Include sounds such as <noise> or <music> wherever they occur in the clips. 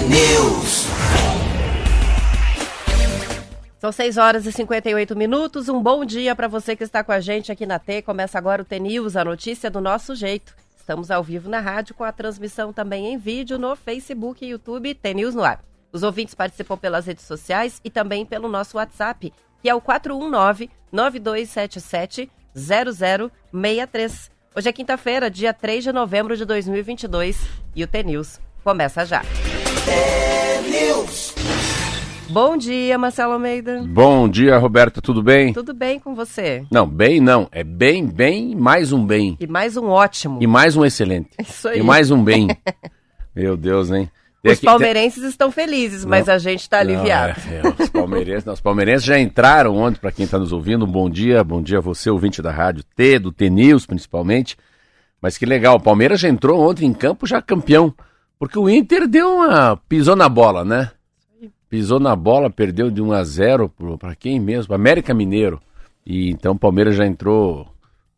T-News. São 6 horas e 58 minutos. Um bom dia para você que está com a gente aqui na T. Começa agora o T-News, a notícia do nosso jeito. Estamos ao vivo na rádio com a transmissão também em vídeo no Facebook e YouTube T-News no ar. Os ouvintes participam pelas redes sociais e também pelo nosso WhatsApp, que é o 419-9277-0063. Hoje é quinta-feira, dia 3 de novembro de 2022 e o T-News começa já. Bom dia, Marcelo Almeida. Bom dia, Roberta, tudo bem? Tudo bem com você? Não, bem não, é bem, bem, mais um bem. E mais um ótimo. E mais um excelente. Isso aí. E mais um bem. <laughs> Meu Deus, hein? Tem Os aqui- palmeirenses estão felizes, mas Não. a gente está aliviado. Não, é, é, os, palmeirenses, não, os palmeirenses já entraram ontem, para quem está nos ouvindo. Um bom dia, bom dia a você, ouvinte da rádio T, do T-News principalmente. Mas que legal, o Palmeiras já entrou ontem em campo já campeão. Porque o Inter deu uma. pisou na bola, né? Pisou na bola, perdeu de 1 a 0 para quem mesmo? América Mineiro. E então o Palmeiras já entrou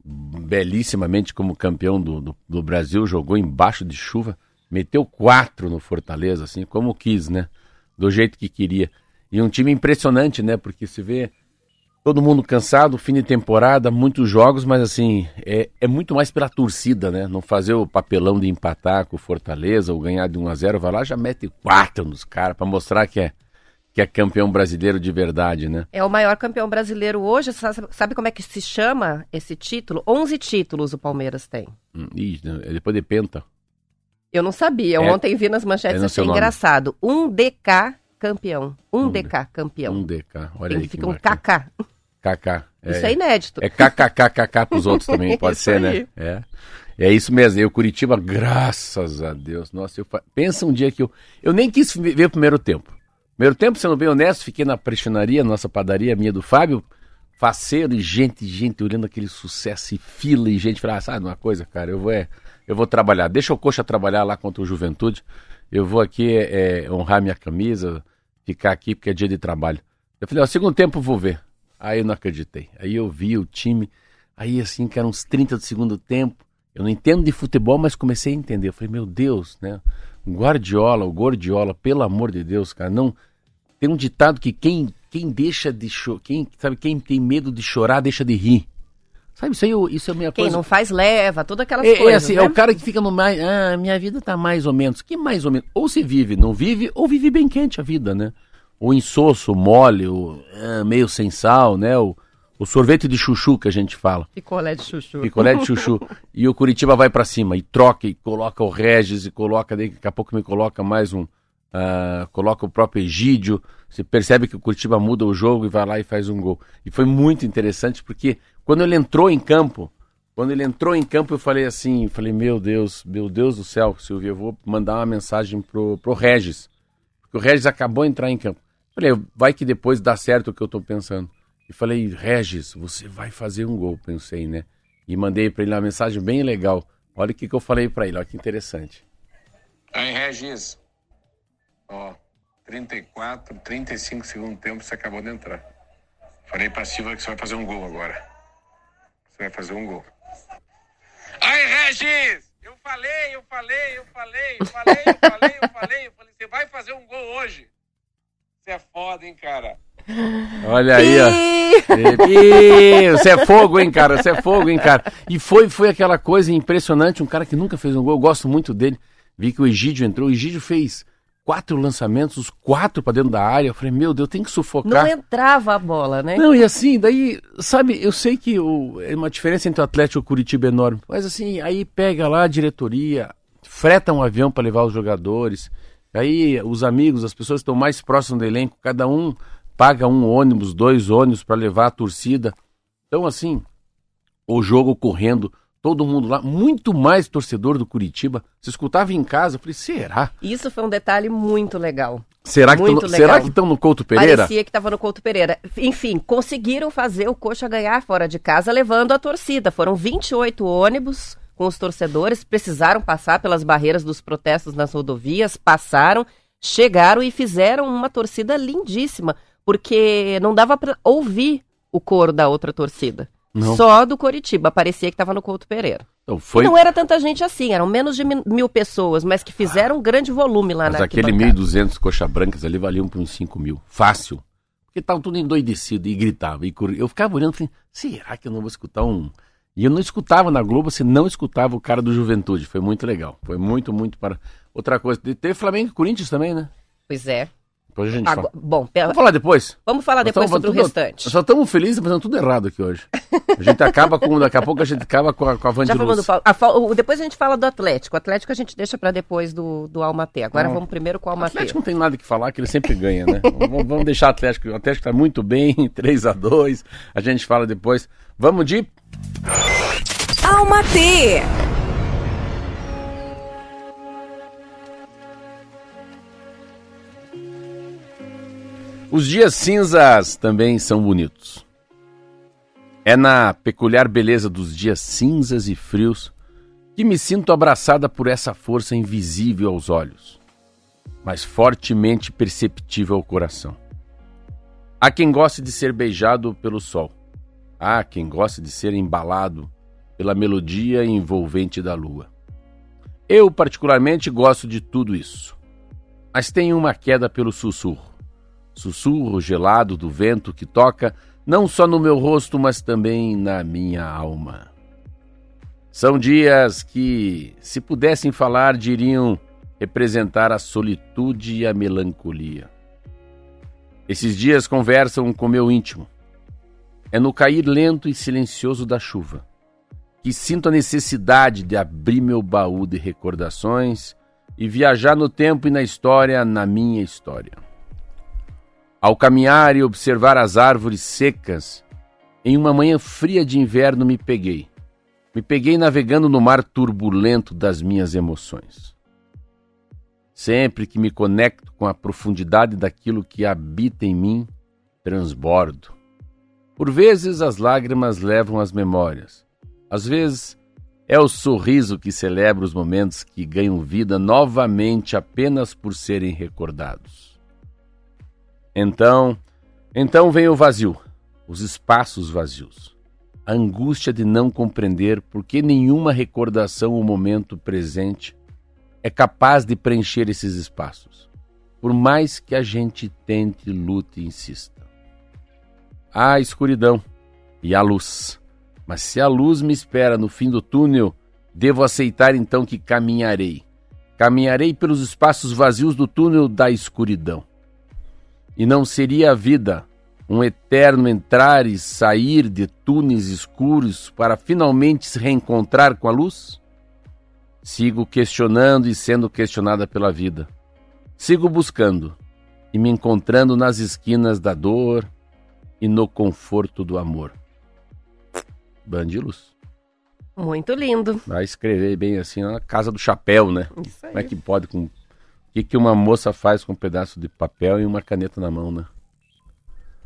belíssimamente como campeão do, do, do Brasil, jogou embaixo de chuva, meteu quatro no Fortaleza, assim, como quis, né? Do jeito que queria. E um time impressionante, né? Porque se vê todo mundo cansado, fim de temporada, muitos jogos, mas assim, é, é muito mais pela torcida, né? Não fazer o papelão de empatar com o Fortaleza ou ganhar de 1 a 0 vai lá já mete quatro nos caras para mostrar que é, que é campeão brasileiro de verdade, né? É o maior campeão brasileiro hoje. Sa- Sabe como é que se chama esse título? 11 títulos o Palmeiras tem. Hum, Ih, é depois de penta. Eu não sabia. É- Ontem vi nas manchetes é e no achei engraçado. Um DK campeão. Um Um DK campeão. Um DK, olha Tem aí que que fica um. KK. KK. Isso é inédito. É KKKKK pros outros também, <laughs> pode ser, aí. né? É. É isso mesmo. E o Curitiba, graças a Deus. Nossa, eu fa... pensa um dia que eu. Eu nem quis ver ver o primeiro tempo. Primeiro tempo, sendo bem honesto, fiquei na prestinaria, nossa padaria, minha do Fábio, faceiro e gente, gente olhando aquele sucesso e fila e gente. Falei, ah, sabe uma coisa, cara, eu vou, é, eu vou trabalhar. Deixa o Coxa trabalhar lá contra o Juventude. Eu vou aqui é, honrar minha camisa, ficar aqui porque é dia de trabalho. Eu falei, ó, segundo tempo vou ver. Aí eu não acreditei. Aí eu vi o time, aí assim, que eram uns 30 do segundo tempo. Eu não entendo de futebol, mas comecei a entender. Eu falei, meu Deus, né? Guardiola, o Gordiola, pelo amor de Deus, cara, não. Tem um ditado que quem, quem deixa de chorar, quem, sabe, quem tem medo de chorar, deixa de rir. Sabe, isso aí, isso é a minha Quem coisa. não faz leva, todas aquelas É, é assim, né? é o cara que fica no mais. Ah, minha vida tá mais ou menos. Que mais ou menos? Ou se vive, não vive, ou vive bem quente a vida, né? O insosso, o mole, o ah, meio sem sal, né? O, o sorvete de chuchu que a gente fala. Picolé de chuchu. Picolé de chuchu. <laughs> e o Curitiba vai pra cima e troca e coloca o Regis e coloca, daqui a pouco me coloca mais um. ah, coloca o próprio Egídio. Você percebe que o Curitiba muda o jogo e vai lá e faz um gol. E foi muito interessante porque quando ele entrou em campo, quando ele entrou em campo, eu falei assim, falei, meu Deus, meu Deus do céu, Silvio, eu vou mandar uma mensagem pro, pro Regis. Porque o Regis acabou de entrar em campo. Falei, vai que depois dá certo o que eu tô pensando. E falei, Regis, você vai fazer um gol, pensei, né? E mandei para ele uma mensagem bem legal. Olha o que, que eu falei para ele, olha que interessante. Aí, Regis. Ó, 34, 35 segundo tempo, você acabou de entrar. Falei pra Silva que você vai fazer um gol agora. Vai fazer um gol. Aí, Regis! Eu falei, eu falei, eu falei, eu falei, eu falei, eu falei. Eu falei, você vai fazer um gol hoje. Você é foda, hein, cara? Olha aí, ó. Você é fogo, hein, cara? Você é fogo, hein, cara? E foi, foi aquela coisa impressionante, um cara que nunca fez um gol, eu gosto muito dele. Vi que o Egídio entrou, o Egídio fez quatro lançamentos, os quatro para dentro da área. Eu falei, meu Deus, tem que sufocar. Não entrava a bola, né? Não, e assim, daí, sabe, eu sei que o, é uma diferença entre o Atlético e o Curitiba enorme, mas assim, aí pega lá a diretoria, freta um avião para levar os jogadores, aí os amigos, as pessoas que estão mais próximas do elenco, cada um paga um ônibus, dois ônibus para levar a torcida. Então, assim, o jogo correndo, todo mundo lá, muito mais torcedor do Curitiba. Você escutava em casa, eu falei, será? Isso foi um detalhe muito legal. Será que Muito tão- legal. será que estão no Couto Pereira? Parecia que estava no Couto Pereira. Enfim, conseguiram fazer o Coxa ganhar fora de casa, levando a torcida. Foram 28 ônibus com os torcedores, precisaram passar pelas barreiras dos protestos nas rodovias, passaram, chegaram e fizeram uma torcida lindíssima, porque não dava para ouvir o coro da outra torcida. Não. Só do Coritiba. Parecia que estava no Couto Pereira. Então, foi... Não era tanta gente assim, eram menos de mi- mil pessoas, mas que fizeram um grande volume lá Mas na aquele arquibancada. 1.200 coxa brancas ali valiam por uns 5 mil. Fácil. Porque estavam tudo endoidecido e gritava. E corria. Eu ficava olhando e falei, será que eu não vou escutar um... E eu não escutava na Globo, você não escutava o cara do Juventude. Foi muito legal. Foi muito, muito para... Outra coisa, teve Flamengo e Corinthians também, né? Pois é. Depois a gente Agora- fala. bom, pela- Vamos falar depois? vamos falar Nós depois sobre o tudo- restante. Nós só estamos felizes fazendo tudo errado aqui hoje. A gente acaba com... Daqui a pouco a gente acaba com a, com a Van Já de falamos do Luz. Paulo. a o- depois a gente fala do Atlético. O Atlético a gente deixa para depois do, do Almaté. Agora Não. vamos primeiro com o O Almaté. Atlético não tem nada que falar, que ele sempre ganha, né? <laughs> vamos, vamos deixar o Atlético. O Atlético tá muito bem, <laughs> 3 a 2 A gente fala depois. Vamos de. Alma Os dias cinzas também são bonitos. É na peculiar beleza dos dias cinzas e frios que me sinto abraçada por essa força invisível aos olhos, mas fortemente perceptível ao coração. Há quem goste de ser beijado pelo sol. Há quem goste de ser embalado pela melodia envolvente da lua. Eu, particularmente, gosto de tudo isso. Mas tenho uma queda pelo sussurro sussurro gelado do vento que toca não só no meu rosto, mas também na minha alma. São dias que, se pudessem falar, diriam representar a solitude e a melancolia. Esses dias conversam com meu íntimo. É no cair lento e silencioso da chuva que sinto a necessidade de abrir meu baú de recordações e viajar no tempo e na história, na minha história. Ao caminhar e observar as árvores secas, em uma manhã fria de inverno me peguei. Me peguei navegando no mar turbulento das minhas emoções. Sempre que me conecto com a profundidade daquilo que habita em mim, transbordo. Por vezes as lágrimas levam as memórias. Às vezes é o sorriso que celebra os momentos que ganham vida novamente apenas por serem recordados. Então, então vem o vazio, os espaços vazios. A angústia de não compreender por que nenhuma recordação ou momento presente é capaz de preencher esses espaços, por mais que a gente tente, lute e insista. Há escuridão e há luz, mas se a luz me espera no fim do túnel, devo aceitar então que caminharei. Caminharei pelos espaços vazios do túnel da escuridão. E não seria a vida um eterno entrar e sair de túneis escuros para finalmente se reencontrar com a luz? Sigo questionando e sendo questionada pela vida. Sigo buscando e me encontrando nas esquinas da dor e no conforto do amor. Bandilos. Muito lindo. Vai escrever bem assim na casa do chapéu, né? Isso aí. Como é que pode com. O que, que uma moça faz com um pedaço de papel e uma caneta na mão, né?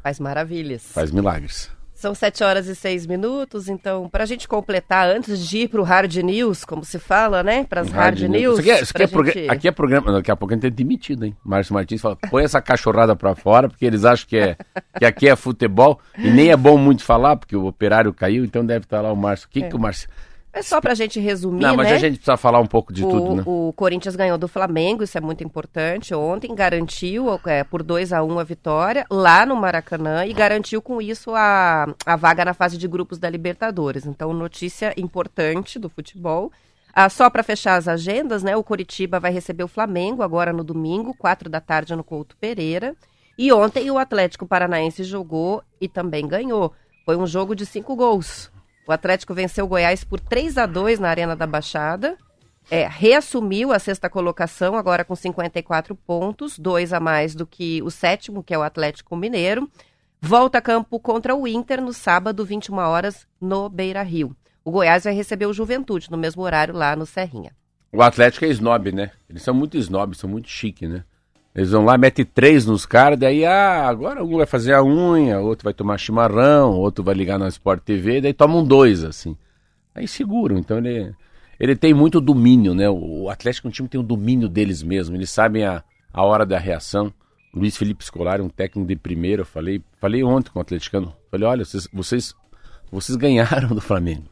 Faz maravilhas. Faz milagres. São 7 horas e 6 minutos, então, para a gente completar, antes de ir para o Hard News, como se fala, né? Para as Hard, News. Isso aqui é, isso aqui é gente- aqui é programa. Daqui a pouco a gente é demitido, hein? Márcio Martins fala: põe essa cachorrada pra fora, porque eles acham que, é, que aqui é futebol. E nem é bom muito falar, porque o operário caiu, então deve estar lá o Márcio. O que, que o Márcio. É só para a gente resumir, Não, mas né? a gente precisa falar um pouco de o, tudo, né? o Corinthians ganhou do Flamengo, isso é muito importante. Ontem garantiu é, por 2 a 1 a vitória lá no Maracanã e garantiu com isso a, a vaga na fase de grupos da Libertadores. Então, notícia importante do futebol. Ah, só para fechar as agendas, né? O Coritiba vai receber o Flamengo agora no domingo, 4 da tarde no Couto Pereira. E ontem o Atlético Paranaense jogou e também ganhou. Foi um jogo de cinco gols. O Atlético venceu o Goiás por 3 a 2 na Arena da Baixada. É, reassumiu a sexta colocação, agora com 54 pontos, dois a mais do que o sétimo, que é o Atlético Mineiro. Volta a campo contra o Inter no sábado, 21 horas, no Beira Rio. O Goiás vai receber o Juventude no mesmo horário lá no Serrinha. O Atlético é snob, né? Eles são muito snob, são muito chique, né? Eles vão lá, mete três nos caras, daí, ah, agora um vai fazer a unha, outro vai tomar chimarrão, outro vai ligar na Sport TV, daí tomam dois, assim. Aí seguram, então ele, ele tem muito domínio, né? O, Atlético é um time que tem o domínio deles mesmo, eles sabem a, a hora da reação. Luiz Felipe Scolari, um técnico de primeira, eu falei, falei ontem com o atleticano, falei, olha, vocês, vocês vocês <laughs> ganharam do Flamengo.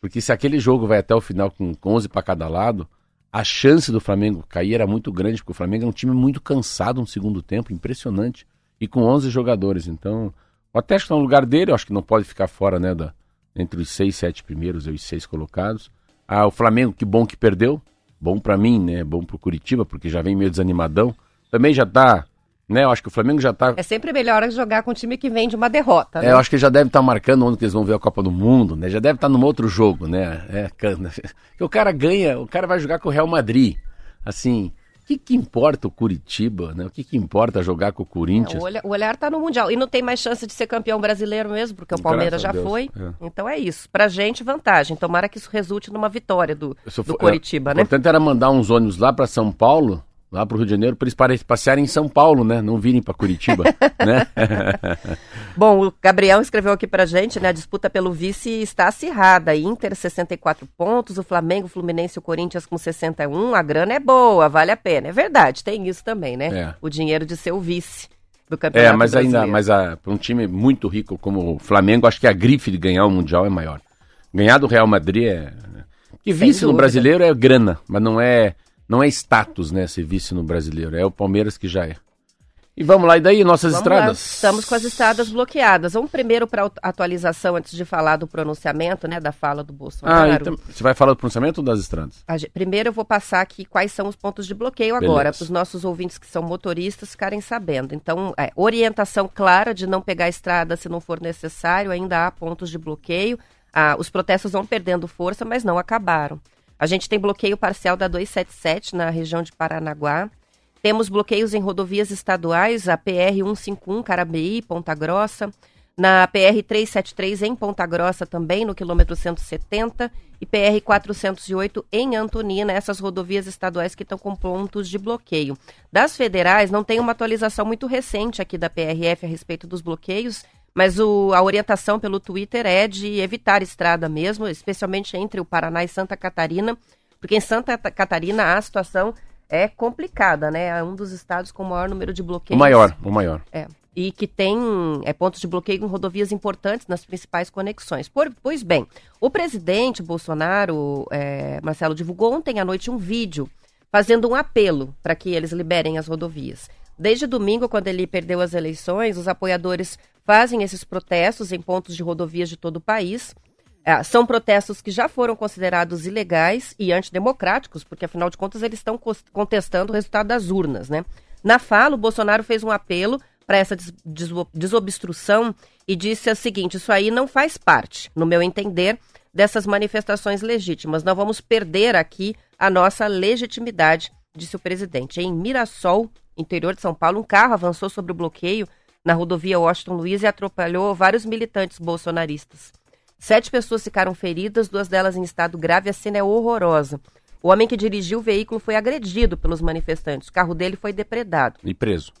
Porque se aquele jogo vai até o final com 11 para cada lado, a chance do Flamengo cair era muito grande, porque o Flamengo é um time muito cansado no segundo tempo, impressionante, e com 11 jogadores. Então, o Atlético está no lugar dele, eu acho que não pode ficar fora, né, da, entre os seis, sete primeiros e os seis colocados. Ah, o Flamengo, que bom que perdeu, bom para mim, né, bom pro Curitiba, porque já vem meio desanimadão. Também já tá né? Eu acho que o Flamengo já tá. É sempre melhor jogar com um time que vem de uma derrota. Né? É, eu acho que já deve estar tá marcando onde que eles vão ver a Copa do Mundo, né? Já deve estar tá num outro jogo, né? É, <laughs> o cara ganha, o cara vai jogar com o Real Madrid. Assim, o que, que importa o Curitiba, né? O que, que importa jogar com o Corinthians? É, o, olhar, o olhar tá no Mundial. E não tem mais chance de ser campeão brasileiro mesmo, porque o Palmeiras já foi. É. Então é isso. Pra gente, vantagem. Tomara que isso resulte numa vitória do, do Curitiba, é, né? O importante era mandar uns ônibus lá para São Paulo lá para o Rio de Janeiro para eles passearem em São Paulo, né? Não virem para Curitiba, <laughs> né? <laughs> Bom, o Gabriel escreveu aqui para gente, né? A disputa pelo vice está acirrada. Inter 64 pontos, o Flamengo, o Fluminense e o Corinthians com 61. A grana é boa, vale a pena. É verdade, tem isso também, né? É. O dinheiro de ser o vice do campeonato É, mas brasileiro. ainda, mas para um time muito rico como o Flamengo, acho que a grife de ganhar o mundial é maior. Ganhar do Real Madrid é que vice no brasileiro é grana, mas não é não é status, né, ser vice no brasileiro. É o Palmeiras que já é. E vamos lá, e daí, nossas vamos estradas? Lá. Estamos com as estradas bloqueadas. Vamos primeiro para atualização, antes de falar do pronunciamento, né, da fala do Bolsonaro. Ah, então, você vai falar do pronunciamento ou das estradas? Primeiro eu vou passar aqui quais são os pontos de bloqueio Beleza. agora, para os nossos ouvintes que são motoristas ficarem sabendo. Então, é, orientação clara de não pegar a estrada se não for necessário, ainda há pontos de bloqueio. Ah, os protestos vão perdendo força, mas não acabaram. A gente tem bloqueio parcial da 277 na região de Paranaguá. Temos bloqueios em rodovias estaduais, a PR 151 Carabeí, Ponta Grossa, na PR 373 em Ponta Grossa também, no quilômetro 170, e PR 408 em Antonina, essas rodovias estaduais que estão com pontos de bloqueio. Das federais, não tem uma atualização muito recente aqui da PRF a respeito dos bloqueios. Mas o, a orientação pelo Twitter é de evitar estrada mesmo, especialmente entre o Paraná e Santa Catarina, porque em Santa Catarina a situação é complicada, né? É um dos estados com o maior número de bloqueios. O maior, o maior. É. E que tem é, pontos de bloqueio em rodovias importantes nas principais conexões. Por, pois bem, o presidente Bolsonaro, é, Marcelo, divulgou ontem à noite um vídeo fazendo um apelo para que eles liberem as rodovias. Desde domingo, quando ele perdeu as eleições, os apoiadores fazem esses protestos em pontos de rodovias de todo o país. É, são protestos que já foram considerados ilegais e antidemocráticos, porque afinal de contas eles estão contestando o resultado das urnas, né? Na fala, o Bolsonaro fez um apelo para essa des desobstrução e disse o seguinte: isso aí não faz parte, no meu entender, dessas manifestações legítimas. Não vamos perder aqui a nossa legitimidade, disse o presidente. Em Mirassol, interior de São Paulo, um carro avançou sobre o bloqueio na rodovia Washington Luiz e atrapalhou vários militantes bolsonaristas. Sete pessoas ficaram feridas, duas delas em estado grave. A cena é horrorosa. O homem que dirigiu o veículo foi agredido pelos manifestantes. O carro dele foi depredado. E preso.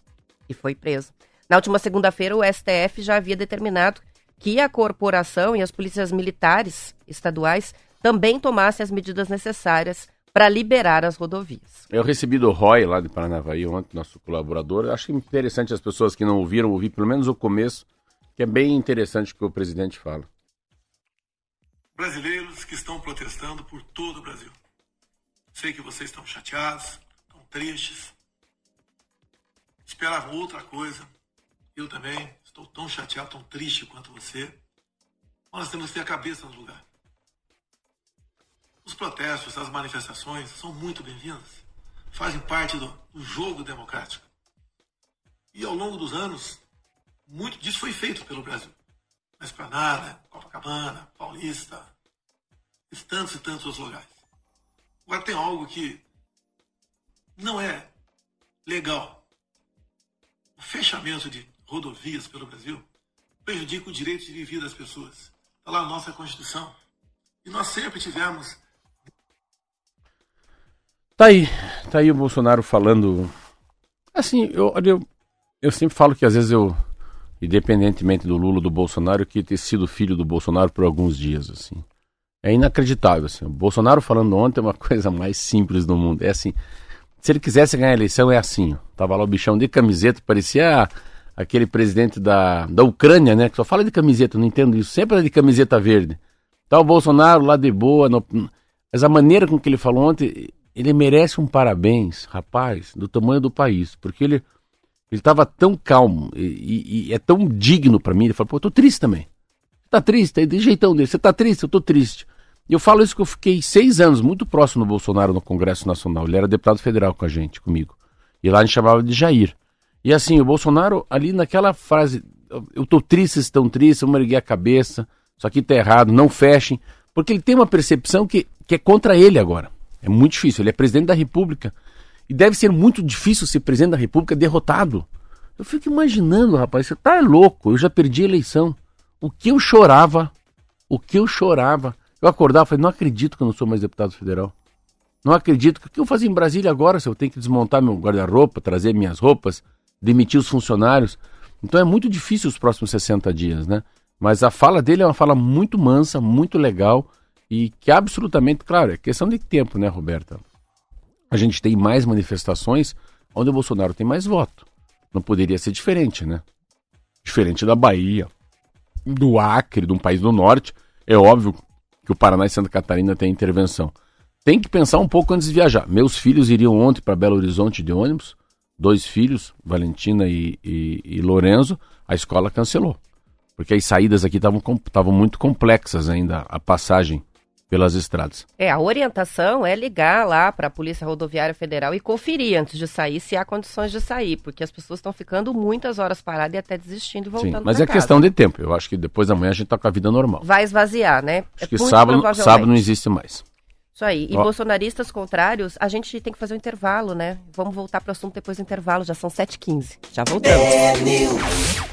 E foi preso. Na última segunda-feira, o STF já havia determinado que a corporação e as polícias militares estaduais também tomassem as medidas necessárias para liberar as rodovias. Eu recebi do Roy, lá de Paranavaí, ontem, nosso colaborador. Acho interessante as pessoas que não ouviram ouvir pelo menos o começo, que é bem interessante o que o presidente fala. Brasileiros que estão protestando por todo o Brasil. Sei que vocês estão chateados, estão tristes, esperavam outra coisa. Eu também estou tão chateado, tão triste quanto você. Mas nós temos que ter a cabeça no lugar. Os protestos, as manifestações são muito bem-vindas, fazem parte do, do jogo democrático. E ao longo dos anos, muito disso foi feito pelo Brasil. Na Esplanada, Copacabana, Paulista, e tantos e tantos lugares. Agora tem algo que não é legal. O fechamento de rodovias pelo Brasil prejudica o direito de viver das pessoas. Está lá a nossa Constituição. E nós sempre tivemos Tá aí, tá aí o Bolsonaro falando. Assim, eu, eu, eu sempre falo que às vezes eu, independentemente do Lula do Bolsonaro, queria ter sido filho do Bolsonaro por alguns dias, assim. É inacreditável, assim. O Bolsonaro falando ontem é uma <laughs> coisa mais simples do mundo. É assim, se ele quisesse ganhar a eleição, é assim, ó. Tava lá o bichão de camiseta, parecia aquele presidente da, da Ucrânia, né? Que só fala de camiseta, não entendo isso. Sempre é de camiseta verde. Tá o Bolsonaro lá de boa. No, mas a maneira com que ele falou ontem, ele merece um parabéns, rapaz, do tamanho do país. Porque ele ele estava tão calmo e, e, e, é tão digno para mim. Ele falou, pô, eu tô triste também. Tá triste? É de jeitão dele. Você tá triste? Eu tô triste. Eu falo isso que eu fiquei seis anos muito próximo do Bolsonaro no Congresso Nacional. Ele era deputado federal com a gente, comigo. E lá a gente chamava de Jair. E assim, o Bolsonaro, ali naquela frase, eu tô triste, estão tristes, vamos erguer a cabeça, isso aqui tá errado, não fechem. Porque ele tem uma percepção que, que é contra ele agora. É muito difícil. Ele é presidente da República. E deve ser muito difícil ser presidente da República derrotado. Eu fico imaginando, rapaz, você tá louco. Eu já perdi a eleição. O que eu chorava, o que eu chorava. Eu acordava e falei, não acredito que eu não sou mais deputado federal. Não acredito. O que eu fazia em Brasília agora se eu tenho que desmontar meu guarda-roupa, trazer minhas roupas, demitir os funcionários? Então é muito difícil os próximos 60 dias, né? Mas a fala dele é uma fala muito mansa, muito legal e que absolutamente, claro, é questão de tempo, né, Roberta? A gente tem mais manifestações onde o Bolsonaro tem mais voto. Não poderia ser diferente, né? Diferente da Bahia, do Acre, de um país do norte. É óbvio que o Paraná e Santa Catarina têm intervenção tem que pensar um pouco antes de viajar. Meus filhos iriam ontem para Belo Horizonte de ônibus, dois filhos, Valentina e, e, e Lorenzo, a escola cancelou. Porque as saídas aqui estavam muito complexas ainda, a passagem pelas estradas. É, a orientação é ligar lá para a Polícia Rodoviária Federal e conferir antes de sair se há condições de sair, porque as pessoas estão ficando muitas horas paradas e até desistindo e voltando Sim, mas é casa. questão de tempo. Eu acho que depois da manhã a gente está com a vida normal. Vai esvaziar, né? Acho é que sábado, sábado não existe mais. Isso aí. E Ó. bolsonaristas contrários, a gente tem que fazer um intervalo, né? Vamos voltar para o assunto depois do intervalo, já são 7h15. Já voltamos.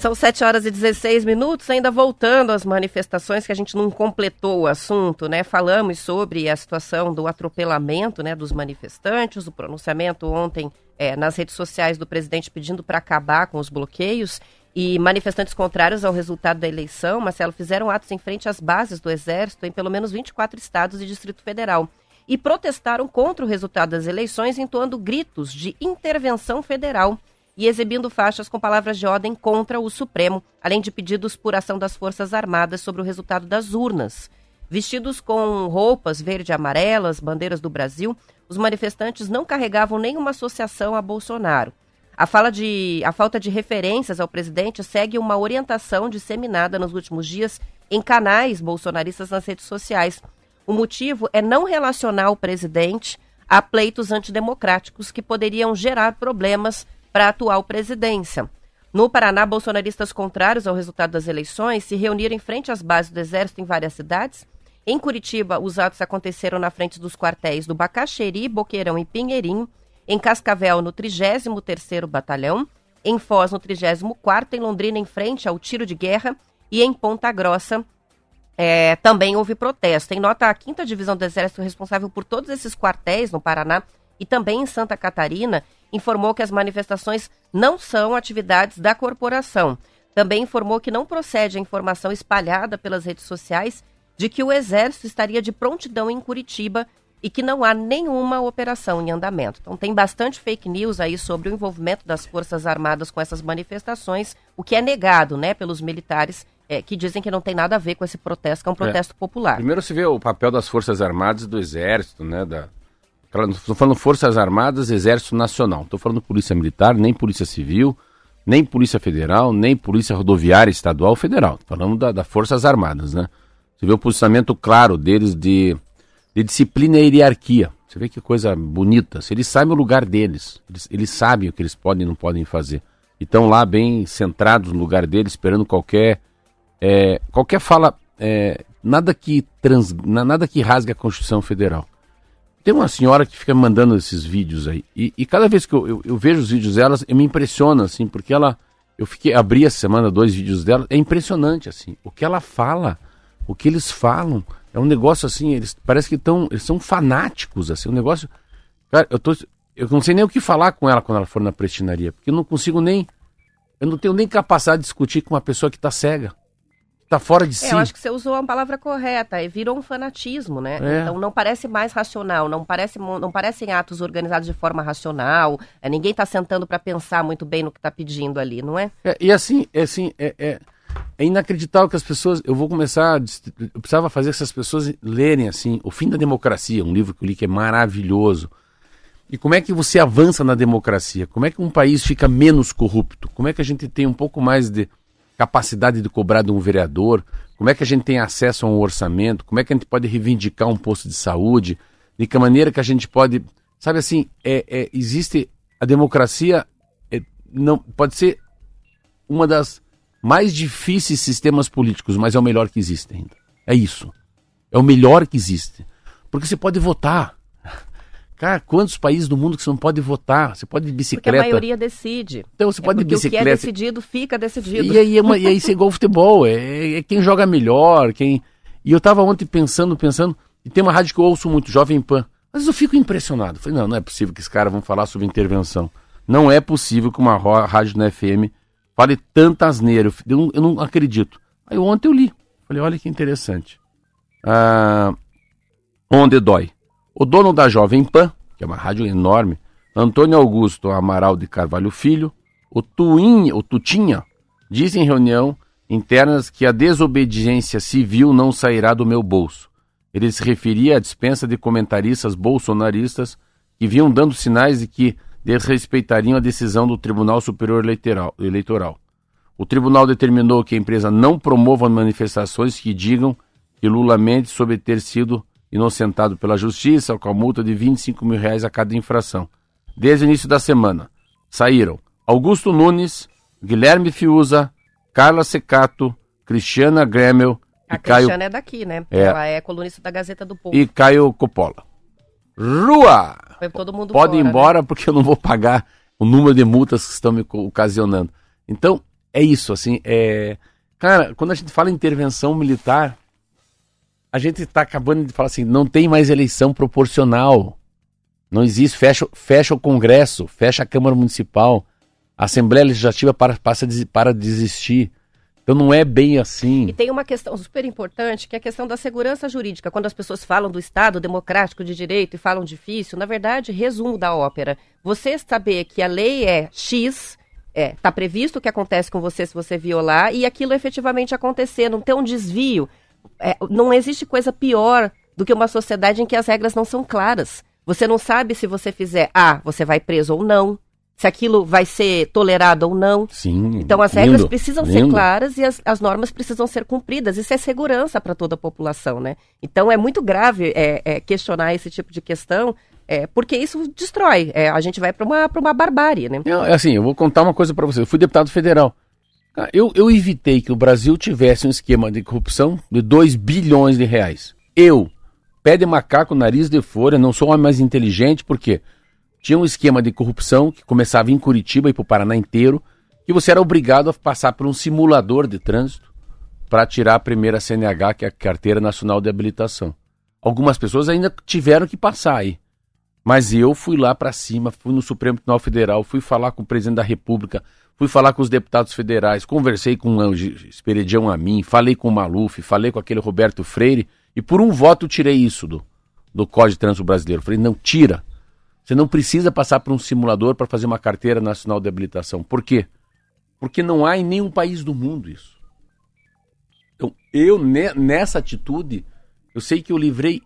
São 7 horas e 16 minutos, ainda voltando às manifestações que a gente não completou o assunto, né? Falamos sobre a situação do atropelamento né, dos manifestantes, o pronunciamento ontem é, nas redes sociais do presidente pedindo para acabar com os bloqueios e manifestantes contrários ao resultado da eleição, Marcelo, fizeram atos em frente às bases do Exército em pelo menos 24 estados e Distrito Federal e protestaram contra o resultado das eleições, entoando gritos de intervenção federal e exibindo faixas com palavras de ordem contra o Supremo, além de pedidos por ação das Forças Armadas sobre o resultado das urnas. Vestidos com roupas verde e amarelas, bandeiras do Brasil, os manifestantes não carregavam nenhuma associação a Bolsonaro. A, fala de, a falta de referências ao presidente segue uma orientação disseminada nos últimos dias em canais bolsonaristas nas redes sociais. O motivo é não relacionar o presidente a pleitos antidemocráticos que poderiam gerar problemas para a atual presidência. No Paraná, bolsonaristas contrários ao resultado das eleições se reuniram em frente às bases do Exército em várias cidades. Em Curitiba, os atos aconteceram na frente dos quartéis do Bacaxeri, Boqueirão e Pinheirinho, em Cascavel, no 33º Batalhão, em Foz, no 34º, em Londrina, em frente ao tiro de guerra, e em Ponta Grossa, é, também houve protesto. Em nota, a 5 Divisão do Exército, responsável por todos esses quartéis no Paraná e também em Santa Catarina, informou que as manifestações não são atividades da corporação. Também informou que não procede a informação espalhada pelas redes sociais de que o Exército estaria de prontidão em Curitiba e que não há nenhuma operação em andamento. Então tem bastante fake news aí sobre o envolvimento das Forças Armadas com essas manifestações, o que é negado né, pelos militares é, que dizem que não tem nada a ver com esse protesto, que é um é. protesto é. popular. Primeiro se vê o papel das Forças Armadas e do Exército, né, da, Estou falando Forças Armadas, Exército Nacional. Estou falando Polícia Militar, nem Polícia Civil, nem Polícia Federal, nem Polícia Rodoviária Estadual Federal. Estou falando da, da, Forças Armadas, né? Você vê o posicionamento claro deles de, de disciplina e hierarquia. Você vê que coisa bonita. Eles sabem o lugar deles, eles, eles sabem o que eles podem e não podem fazer. E estão lá bem centrados no lugar deles, esperando qualquer, é, qualquer fala, é, nada, que trans, nada que rasgue a Constituição Federal. Tem uma senhora que fica mandando esses vídeos aí. E, e cada vez que eu, eu, eu, vejo os vídeos delas, eu me impressiona, assim, porque ela. Eu fiquei, abri essa semana dois vídeos dela, é impressionante, assim. O que ela fala, o que eles falam, é um negócio assim, eles parece que estão. Eles são fanáticos, assim, um negócio. Cara, eu tô. Eu não sei nem o que falar com ela quando ela for na prestinaria, porque eu não consigo nem. Eu não tenho nem capacidade de discutir com uma pessoa que está cega. Tá fora de É, si. eu acho que você usou a palavra correta, e virou um fanatismo, né? É. Então não parece mais racional, não parece não parecem atos organizados de forma racional. é, ninguém está sentando para pensar muito bem no que está pedindo ali, não é? É, e assim, é assim, é, é, é inacreditável que as pessoas. Eu vou começar. Eu precisava fazer essas pessoas lerem assim, O Fim da Democracia, um livro que eu li que é maravilhoso. E como é que você avança na democracia? Como é que um país fica menos corrupto? Como é que a gente tem um pouco mais de capacidade de cobrar de um vereador? Como é que a gente tem acesso a um orçamento? Como é que a gente pode reivindicar um posto de saúde? De que maneira que a gente pode. Sabe assim, é, é, existe. A democracia é, não pode ser uma das mais difíceis sistemas políticos, mas é o melhor que existe ainda. É isso. É o melhor que existe. Porque você pode votar. Cara, quantos países do mundo que você não pode votar? Você pode de Porque a bicicleta. maioria decide. Então você É pode de porque o que é bicicleta. decidido fica decidido. E aí, é uma, e aí isso é igual futebol, é, é quem joga melhor, quem. E eu tava ontem pensando, pensando, e tem uma rádio que eu ouço muito, Jovem Pan. Mas eu fico impressionado. Falei, não, não é possível que esses caras vão falar sobre intervenção. Não é possível que uma rádio na FM fale tanta asneira. Eu, eu não, eu não acredito. Aí ontem eu li. Falei, olha que interessante. Ah, onde dói? O dono da Jovem Pan, que é uma rádio enorme, Antônio Augusto Amaral de Carvalho Filho, o, Tuinha, o Tutinha, diz em reunião internas que a desobediência civil não sairá do meu bolso. Ele se referia à dispensa de comentaristas bolsonaristas que vinham dando sinais de que desrespeitariam a decisão do Tribunal Superior Eleitoral. Eleitoral. O tribunal determinou que a empresa não promova manifestações que digam que Lula mente sobre ter sido inocentado pela justiça com a multa de 25 mil reais a cada infração. Desde o início da semana, saíram Augusto Nunes, Guilherme Fiuza, Carla Secato, Cristiana Gremel A e Caio, Cristiana é daqui, né? É. Ela é colunista da Gazeta do Povo. e Caio Coppola. Rua! Foi todo mundo Pode ir fora, né? embora porque eu não vou pagar o número de multas que estão me ocasionando. Então, é isso, assim, é... Cara, quando a gente fala em intervenção militar, a gente está acabando de falar assim, não tem mais eleição proporcional. Não existe, fecha, fecha o Congresso, fecha a Câmara Municipal, a Assembleia Legislativa para, passa para desistir. Então não é bem E assim. tem uma questão super importante, que é a questão da segurança jurídica. Quando as pessoas falam do Estado democrático de direito e falam difícil, na verdade, resumo da ópera. Você saber que a lei é X, é, tá previsto o que acontece com você se você violar, e aquilo efetivamente acontecer, não ter um desvio. É, não existe coisa pior do que uma sociedade em que as regras não são claras. Você não sabe se você fizer A, você vai preso ou não, se aquilo vai ser tolerado ou não. Sim. Então as regras lindo, precisam ser lindo. claras e as, as normas precisam ser cumpridas. Isso é segurança para toda a população, né? Então é muito grave é, é, questionar esse tipo de questão, é, porque isso destrói. É, a gente vai para uma, pra uma barbárie, né? Eu, é assim, eu vou contar uma coisa pra você. Eu fui deputado federal. Cara, Eu, eu evitei que o Brasil tivesse um esquema de corrupção de 2 bilhões de reais. Eu, pé de macaco, nariz de folha, não sou homem mais inteligente, porque tinha um esquema de corrupção que começava em Curitiba e pro Paraná inteiro, que você era obrigado a passar por um simulador de trânsito para tirar a primeira CNH, que é a Carteira Nacional de Habilitação. Algumas pessoas ainda tiveram que passar aí. Mas eu fui lá para cima, fui no Supremo Tribunal Federal, fui falar com o presidente da República, fui falar com os deputados federais, conversei com o Esperidião Amin, falei com o Maluf, falei com aquele Roberto Freire, e por um voto tirei isso do, do Código de Trânsito Brasileiro. Falei, não, tira. Você não precisa passar por um simulador para fazer uma carteira nacional de habilitação. Por quê? Porque não há em nenhum país do mundo isso. Então, eu, ne- nessa atitude, eu sei que eu livrei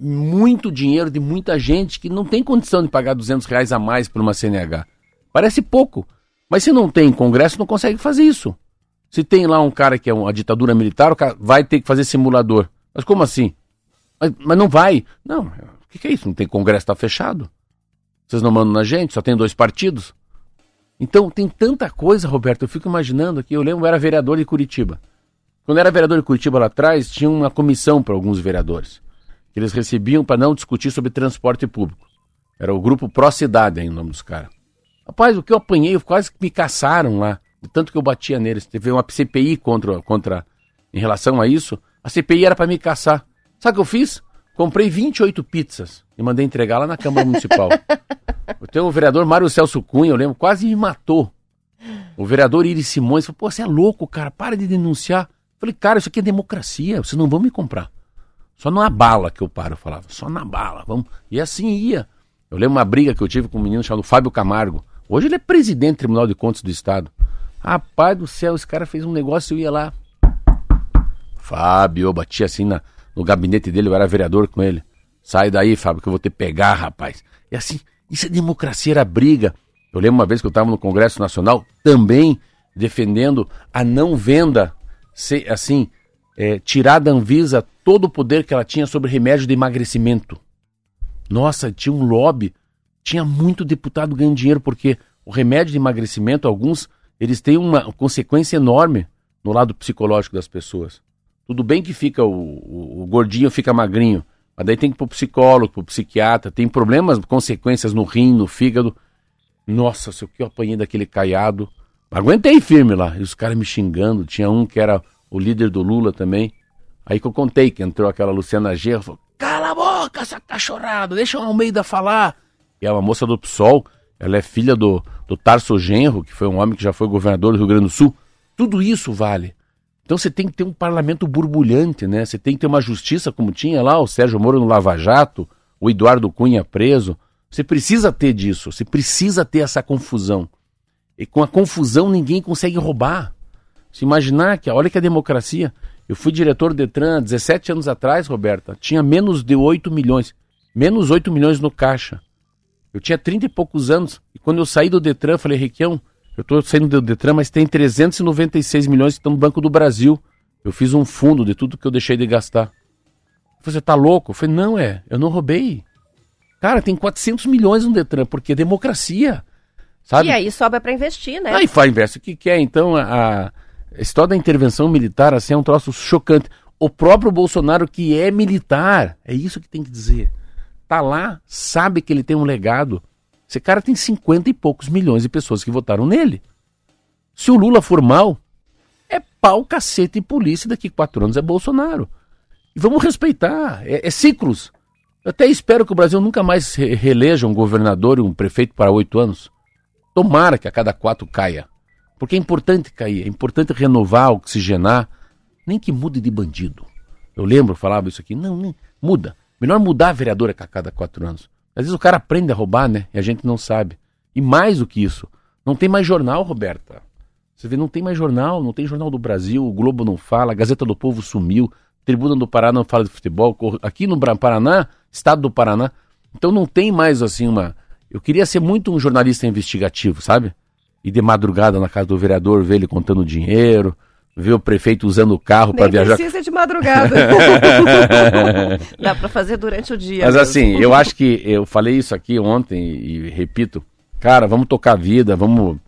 muito dinheiro de muita gente que não tem condição de pagar 200 reais a mais por uma CNH. Parece pouco, mas se não tem Congresso, não consegue fazer isso. Se tem lá um cara que é uma ditadura militar, o cara vai ter que fazer simulador. Mas como assim? Mas, mas não vai. Não, o que, que é isso? Não tem Congresso, está fechado. Vocês não mandam na gente, só tem dois partidos. Então tem tanta coisa, Roberto, eu fico imaginando aqui. Eu lembro, eu era vereador de Curitiba. Quando eu era vereador de Curitiba lá atrás, tinha uma comissão para alguns vereadores. Que eles recebiam para não discutir sobre transporte público. Era o grupo Pró Cidade, o nome dos caras. Rapaz, o que eu apanhei, quase que me caçaram lá. De tanto que eu batia neles. Teve uma CPI contra, contra em relação a isso. A CPI era para me caçar. Sabe o que eu fiz? Comprei 28 pizzas e mandei entregar lá na Câmara Municipal. <laughs> Eu tenho o vereador Mário Celso Cunha, eu lembro, quase me matou. O vereador Iris Simões falou, pô, você é louco, cara, para de denunciar. Falei, cara, isso aqui é democracia, vocês não vão me comprar. Só na bala que eu paro, eu falava, só na bala, vamos. E assim ia. Eu lembro uma briga que eu tive com um menino chamado Fábio Camargo. Hoje ele é presidente do Tribunal de Contas do Estado. Rapaz do céu, esse cara fez um negócio, eu ia lá. Fábio, eu batia assim na, no gabinete dele, eu era vereador com ele. Sai daí, Fábio, que eu vou te pegar, rapaz. E assim, isso é democracia, era briga. Eu lembro uma vez que eu estava no Congresso Nacional, também defendendo a não venda, se, assim, é, tirar da Anvisa todo o poder que ela tinha sobre remédio de emagrecimento. Nossa, tinha um lobby, tinha muito deputado ganhando dinheiro, porque o remédio de emagrecimento, alguns, eles têm uma consequência enorme no lado psicológico das pessoas. Tudo bem que fica o, o, o gordinho fica magrinho, mas daí tem que ir pro psicólogo, pro psiquiatra, tem problemas, consequências no rim, no fígado. Nossa, se o que eu apanhei daquele caiado. Aguentei firme lá. E os caras me xingando. Tinha um que era o líder do Lula também. Aí que eu contei que entrou aquela Luciana Gerra falou: Cala a boca, essa cachorrada, deixa o Almeida falar. E é uma moça do PSOL, ela é filha do, do Tarso Genro, que foi um homem que já foi governador do Rio Grande do Sul. Tudo isso vale. Então você tem que ter um parlamento borbulhante, né? Você tem que ter uma justiça como tinha lá o Sérgio Moro no Lava Jato, o Eduardo Cunha preso. Você precisa ter disso, você precisa ter essa confusão. E com a confusão ninguém consegue roubar. Se imaginar que, olha que a democracia. Eu fui diretor do Detran 17 anos atrás, Roberta. Tinha menos de 8 milhões. Menos 8 milhões no caixa. Eu tinha 30 e poucos anos. E quando eu saí do Detran, falei, Requião, eu estou saindo do Detran, mas tem 396 milhões que estão no Banco do Brasil. Eu fiz um fundo de tudo que eu deixei de gastar. Você tá louco? Eu falei, não é, eu não roubei. Cara, tem 400 milhões no Detran, porque é democracia. Sabe? E aí sobra para investir, né? Aí faz investe o que quer. Então, a, a história da intervenção militar assim, é um troço chocante. O próprio Bolsonaro, que é militar, é isso que tem que dizer. Tá lá, sabe que ele tem um legado. Esse cara tem 50 e poucos milhões de pessoas que votaram nele. Se o Lula for mal, é pau, cacete e polícia. Daqui quatro anos é Bolsonaro. E vamos respeitar. É, é ciclos. Eu até espero que o Brasil nunca mais re reeleja um governador e um prefeito para oito anos. Tomara que a cada quatro caia. Porque é importante cair, é importante renovar, oxigenar. Nem que mude de bandido. Eu lembro, falava isso aqui. Não, nem, muda. Melhor mudar a vereadora a cada quatro anos. Às vezes o cara aprende a roubar, né? E a gente não sabe. E mais do que isso, não tem mais jornal, Roberta. Você vê, não tem mais jornal, não tem jornal do Brasil, o Globo não fala, a Gazeta do Povo sumiu, Tribuna do Paraná não fala de futebol, aqui no Paraná, Estado do Paraná. Então não tem mais assim uma eu queria ser muito um jornalista investigativo, sabe? E de madrugada na casa do vereador, ver ele contando dinheiro, ver o prefeito usando o carro para viajar. precisa de madrugada. <laughs> Dá para fazer durante o dia. Mas mesmo. assim, eu acho que eu falei isso aqui ontem e repito, cara, vamos tocar a vida, vamos,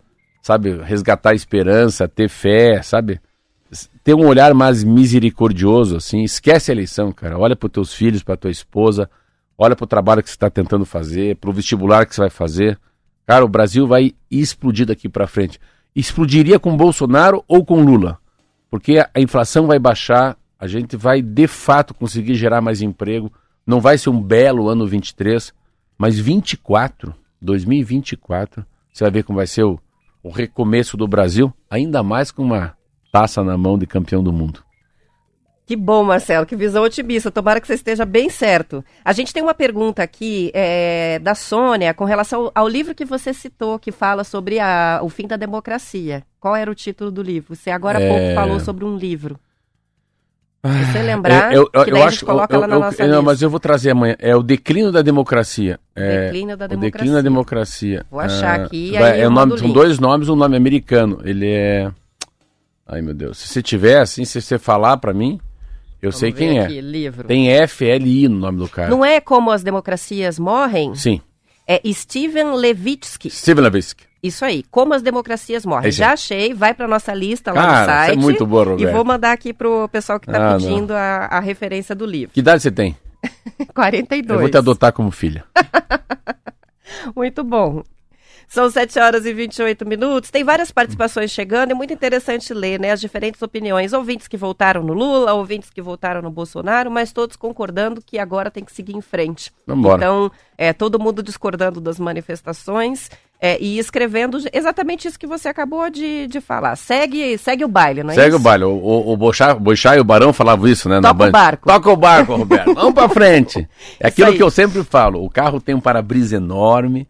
sabe, resgatar a esperança, ter fé, sabe? Ter um olhar mais misericordioso, assim. Esquece a eleição, cara. Olha para teus filhos, para tua esposa olha para o trabalho que você está tentando fazer, para o vestibular que você vai fazer. Cara, o Brasil vai explodir daqui para frente. Explodiria com Bolsonaro ou com Lula? Porque a inflação vai baixar, a gente vai de fato conseguir gerar mais emprego. Não vai ser um belo ano 23, mas 24, 2024, você vai ver como vai ser o, o recomeço do Brasil, ainda mais com uma taça na mão de campeão do mundo. Que bom, Marcelo, que visão otimista. Tomara que você esteja bem certo. A gente tem uma pergunta aqui é, da Sônia com relação ao livro que você citou, que fala sobre a, o fim da democracia. Qual era o título do livro? Você agora há é... pouco falou sobre um livro. Se você lembrar, eu, eu, eu acho, coloca eu, lá na nossa Não, mas eu vou trazer amanhã. É o Declínio da Democracia. É, declínio da Democracia. O Declínio da Democracia. Vou achar ah, aqui. é o nome, são dois nomes, um nome americano. Ele é... Ai, meu Deus. Se você tiver, assim, se você falar para mim... Eu Vamos sei quem é. aqui, é. Livro. Tem FLI no nome do cara. Não é como as democracias morrem? Sim. É Steven Levitsky. Steven Levitsky. Isso aí, como as democracias morrem. Já achei, vai para nossa lista lá Cara, no site. Isso é muito boa, Roberto. E vou mandar aqui pro pessoal que está ah, pedindo a, a, referência do livro. Que idade você tem? <laughs> 42. Eu vou te adotar como filha. <laughs> muito bom. São 7 horas e 28 minutos. Tem várias participações chegando. É muito interessante ler né, as diferentes opiniões. Ouvintes que votaram no Lula, ouvintes que votaram no Bolsonaro, mas todos concordando que agora tem que seguir em frente. Vambora. Então, é, todo mundo discordando das manifestações. é, e escrevendo exatamente isso que você acabou de, de falar. Segue, segue o baile, não é Segue isso? o baile. O, o, o Bochá, Bochá e o Barão falavam isso, né? na Toca o Band. barco. Toca o barco, Roberto. <laughs> Vamos pra frente. É aquilo que eu sempre falo. O carro tem um para-brisa enorme,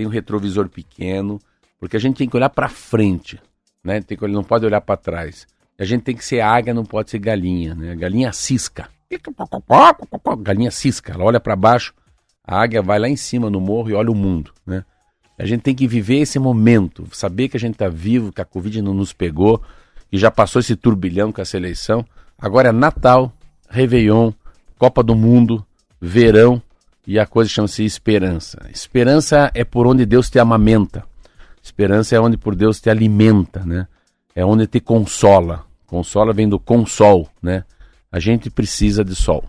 tem um retrovisor pequeno, porque a gente tem que olhar pra frente, né? Tem que, não pode olhar pra trás. A gente tem que ser águia, não pode ser galinha, né? Galinha cisca. Galinha cisca. Ela olha pra baixo, a águia vai lá em cima no morro e olha o mundo, né? A gente tem que viver esse momento, saber que a gente está vivo, que a Covid não nos pegou, que já passou esse turbilhão com essa eleição. Agora é Natal, Réveillon, Copa do Mundo, verão e a coisa chama-se esperança. Esperança é por onde Deus te amamenta. Esperança é onde por Deus te alimenta, né? É onde te consola. Consola vem do consol, né? A gente precisa de sol.